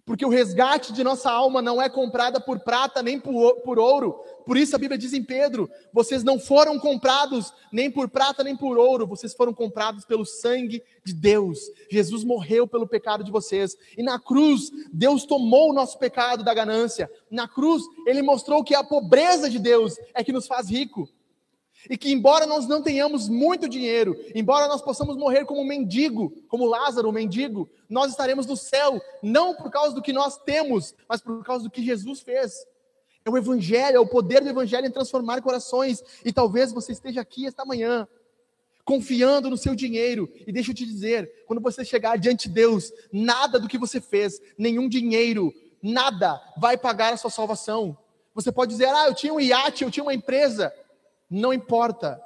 Porque o resgate de nossa alma não é comprada por prata nem por, ouro. Por isso a Bíblia diz em Pedro: vocês não foram comprados nem por prata nem por ouro, vocês foram comprados pelo sangue de Deus. Jesus morreu pelo pecado de vocês. E na cruz, Deus tomou o nosso pecado da ganância. Na cruz, ele mostrou que a pobreza de Deus é que nos faz rico. E que, embora nós não tenhamos muito dinheiro, embora nós possamos morrer como mendigo, como Lázaro, mendigo, nós estaremos no céu, não por causa do que nós temos, mas por causa do que Jesus fez. É o Evangelho, é o poder do Evangelho em transformar corações. E talvez você esteja aqui esta manhã, confiando no seu dinheiro. E deixa eu te dizer: quando você chegar diante de Deus, nada do que você fez, nenhum dinheiro, nada vai pagar a sua salvação. Você pode dizer: ah, eu tinha um iate, eu tinha uma empresa. Não importa.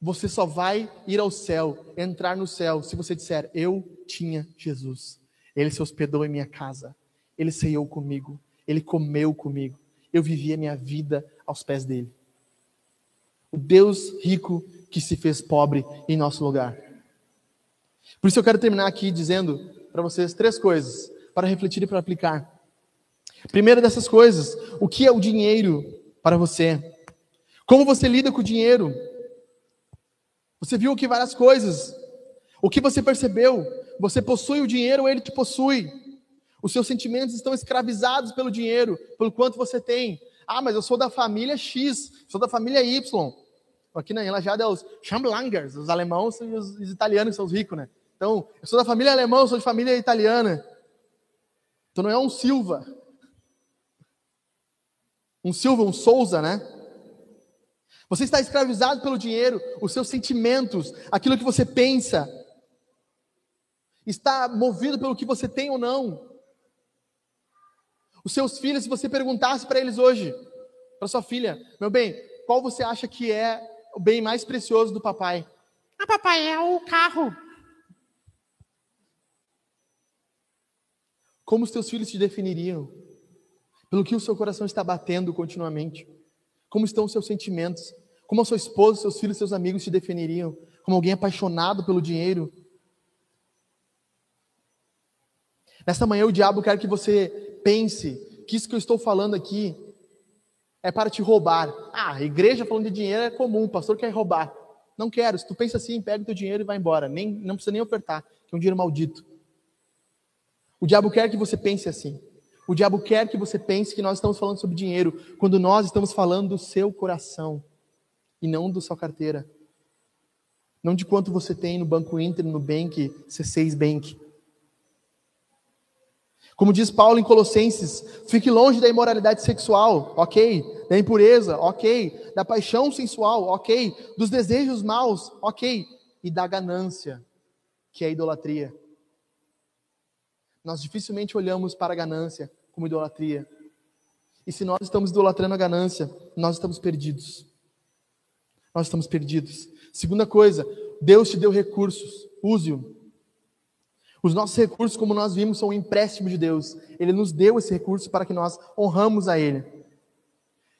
Você só vai ir ao céu, entrar no céu, se você disser: Eu tinha Jesus. Ele se hospedou em minha casa. Ele ceiou comigo. Ele comeu comigo. Eu vivi a minha vida aos pés dele. O Deus rico que se fez pobre em nosso lugar. Por isso eu quero terminar aqui dizendo para vocês três coisas para refletir e para aplicar. Primeira dessas coisas, o que é o dinheiro para você? Como você lida com o dinheiro? Você viu aqui várias coisas. O que você percebeu? Você possui o dinheiro ou ele te possui? Os seus sentimentos estão escravizados pelo dinheiro, pelo quanto você tem. Ah, mas eu sou da família X, sou da família Y. Aqui na Enlajada é os Schamblangers, os alemãos e os, os italianos que são os ricos, né? Então, eu sou da família alemã, eu sou de família italiana. Então não é um Silva. Um Silva, um Souza, né? Você está escravizado pelo dinheiro, os seus sentimentos, aquilo que você pensa, está movido pelo que você tem ou não. Os seus filhos, se você perguntasse para eles hoje, para sua filha, meu bem, qual você acha que é o bem mais precioso do papai? Ah, papai, é o carro. Como os teus filhos te definiriam? Pelo que o seu coração está batendo continuamente? Como estão os seus sentimentos? Como a sua esposa, seus filhos, seus amigos te definiriam? Como alguém apaixonado pelo dinheiro? Nesta manhã o diabo quer que você pense que isso que eu estou falando aqui é para te roubar. Ah, a igreja falando de dinheiro é comum, o pastor quer roubar. Não quero. Se tu pensa assim, pega o teu dinheiro e vai embora. Nem, não precisa nem ofertar, que é um dinheiro maldito. O diabo quer que você pense assim. O diabo quer que você pense que nós estamos falando sobre dinheiro, quando nós estamos falando do seu coração e não da sua carteira. Não de quanto você tem no Banco Inter, no Bank, C6 Bank. Como diz Paulo em Colossenses, fique longe da imoralidade sexual, ok? Da impureza, ok? Da paixão sensual, ok? Dos desejos maus, ok? E da ganância, que é a idolatria. Nós dificilmente olhamos para a ganância como idolatria. E se nós estamos idolatrando a ganância, nós estamos perdidos. Nós estamos perdidos. Segunda coisa, Deus te deu recursos, use-o. Os nossos recursos, como nós vimos, são um empréstimo de Deus. Ele nos deu esse recurso para que nós honramos a Ele.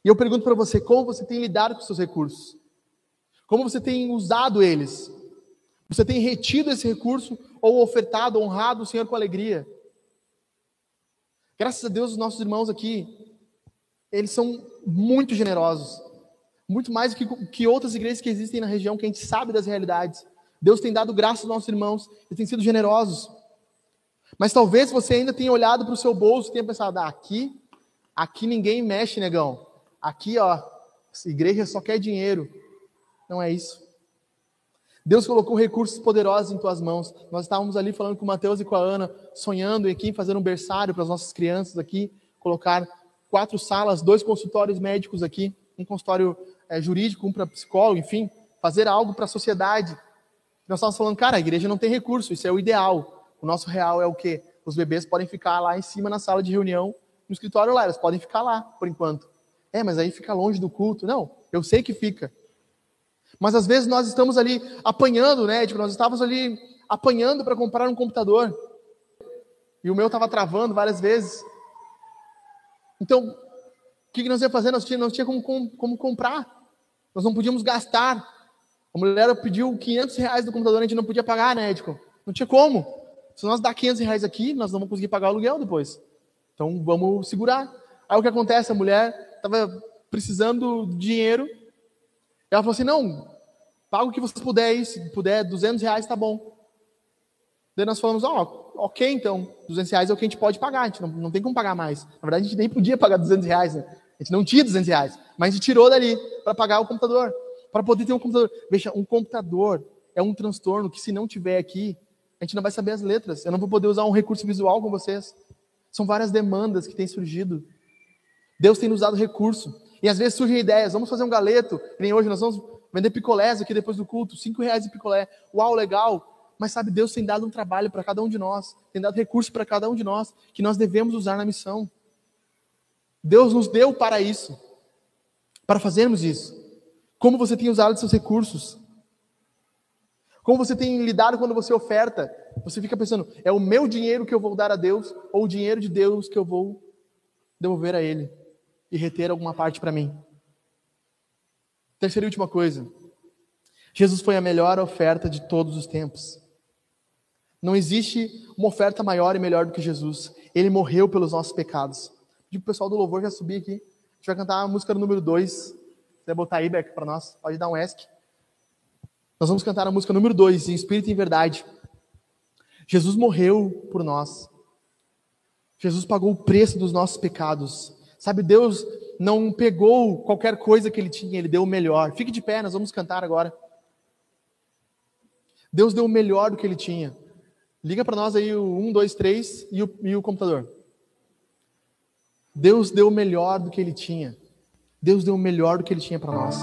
E eu pergunto para você, como você tem lidado com os seus recursos? Como você tem usado eles? Você tem retido esse recurso ou ofertado, honrado o Senhor com alegria? Graças a Deus, os nossos irmãos aqui, eles são muito generosos. Muito mais do que, que outras igrejas que existem na região, que a gente sabe das realidades. Deus tem dado graça aos nossos irmãos, eles têm sido generosos. Mas talvez você ainda tenha olhado para o seu bolso e tenha pensado: ah, aqui, aqui ninguém mexe, negão. Aqui, ó, igreja só quer dinheiro. Não é isso. Deus colocou recursos poderosos em tuas mãos. Nós estávamos ali falando com o Mateus e com a Ana, sonhando em aqui fazer um berçário para as nossas crianças aqui, colocar quatro salas, dois consultórios médicos aqui, um consultório é, jurídico, um para psicólogo, enfim, fazer algo para a sociedade. Nós estávamos falando, cara, a igreja não tem recurso, isso é o ideal. O nosso real é o quê? Os bebês podem ficar lá em cima na sala de reunião, no escritório lá, eles podem ficar lá, por enquanto. É, mas aí fica longe do culto. Não, eu sei que fica. Mas às vezes nós estamos ali apanhando, né? Tipo, nós estávamos ali apanhando para comprar um computador. E o meu estava travando várias vezes. Então, o que nós ia fazer? Nós não tinha como, como, como comprar. Nós não podíamos gastar. A mulher pediu 500 reais do computador, a gente não podia pagar, né, Edico? Não tinha como. Se nós dar 500 reais aqui, nós não vamos conseguir pagar o aluguel depois. Então, vamos segurar. Aí o que acontece? A mulher estava precisando de dinheiro. Ela falou assim: não, paga o que você puder aí, se puder, 200 reais tá bom. Daí nós falamos: ó, oh, ok, então, 200 reais é o que a gente pode pagar, a gente não, não tem como pagar mais. Na verdade, a gente nem podia pagar 200 reais, né? A gente não tinha 200 reais, mas a gente tirou dali para pagar o computador, para poder ter um computador. Veja, um computador é um transtorno que, se não tiver aqui, a gente não vai saber as letras. Eu não vou poder usar um recurso visual com vocês. São várias demandas que têm surgido. Deus tem nos dado recurso. E às vezes surgem ideias, vamos fazer um galeto, nem hoje nós vamos vender picolés aqui depois do culto, cinco reais de picolé. Uau, legal. Mas sabe, Deus tem dado um trabalho para cada um de nós, tem dado recurso para cada um de nós, que nós devemos usar na missão. Deus nos deu para isso, para fazermos isso. Como você tem usado seus recursos? Como você tem lidado quando você oferta? Você fica pensando, é o meu dinheiro que eu vou dar a Deus ou o dinheiro de Deus que eu vou devolver a Ele? E reter alguma parte para mim. Terceira e última coisa. Jesus foi a melhor oferta de todos os tempos. Não existe uma oferta maior e melhor do que Jesus. Ele morreu pelos nossos pecados. Digo o pessoal do louvor já subir aqui. A gente vai cantar a música número 2. Se quiser botar aí, Beck, para nós, pode dar um ESC. Nós vamos cantar a música número 2, em espírito e em verdade. Jesus morreu por nós. Jesus pagou o preço dos nossos pecados. Sabe, Deus não pegou qualquer coisa que ele tinha, ele deu o melhor. Fique de pé, nós vamos cantar agora. Deus deu o melhor do que ele tinha. Liga para nós aí o 1, 2, 3 e o, e o computador. Deus deu o melhor do que ele tinha. Deus deu o melhor do que ele tinha para nós.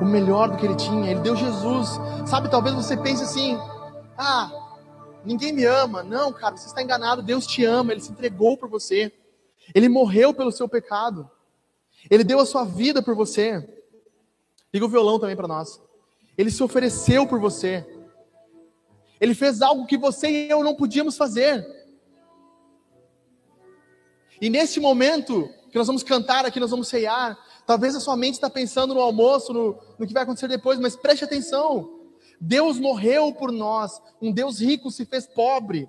O melhor do que ele tinha, ele deu Jesus. Sabe, talvez você pense assim: ah, ninguém me ama. Não, cara, você está enganado. Deus te ama, ele se entregou por você. Ele morreu pelo seu pecado. Ele deu a sua vida por você. Liga o violão também para nós. Ele se ofereceu por você. Ele fez algo que você e eu não podíamos fazer. E nesse momento que nós vamos cantar aqui, nós vamos ceiar, talvez a sua mente está pensando no almoço, no, no que vai acontecer depois, mas preste atenção. Deus morreu por nós. Um Deus rico se fez pobre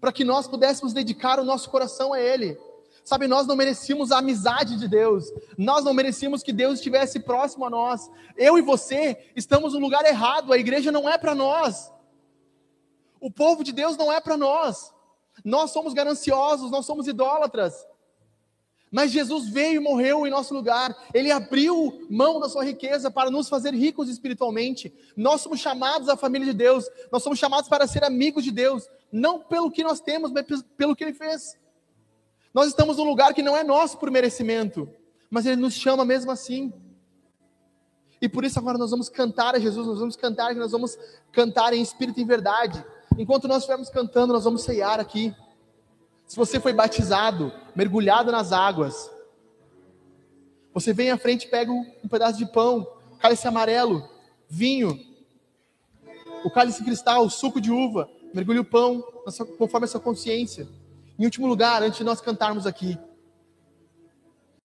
para que nós pudéssemos dedicar o nosso coração a Ele. Sabe, nós não merecíamos a amizade de Deus. Nós não merecíamos que Deus estivesse próximo a nós. Eu e você estamos no lugar errado. A igreja não é para nós. O povo de Deus não é para nós. Nós somos gananciosos, nós somos idólatras. Mas Jesus veio e morreu em nosso lugar. Ele abriu mão da sua riqueza para nos fazer ricos espiritualmente. Nós somos chamados à família de Deus. Nós somos chamados para ser amigos de Deus, não pelo que nós temos, mas pelo que ele fez. Nós estamos num lugar que não é nosso por merecimento, mas Ele nos chama mesmo assim. E por isso agora nós vamos cantar a Jesus, nós vamos cantar, nós vamos cantar em espírito e verdade. Enquanto nós estivermos cantando, nós vamos ceiar aqui. Se você foi batizado, mergulhado nas águas, você vem à frente, pega um pedaço de pão, cálice amarelo, vinho, o cálice cristal, o suco de uva, mergulhe o pão conforme a sua consciência. Em último lugar, antes de nós cantarmos aqui,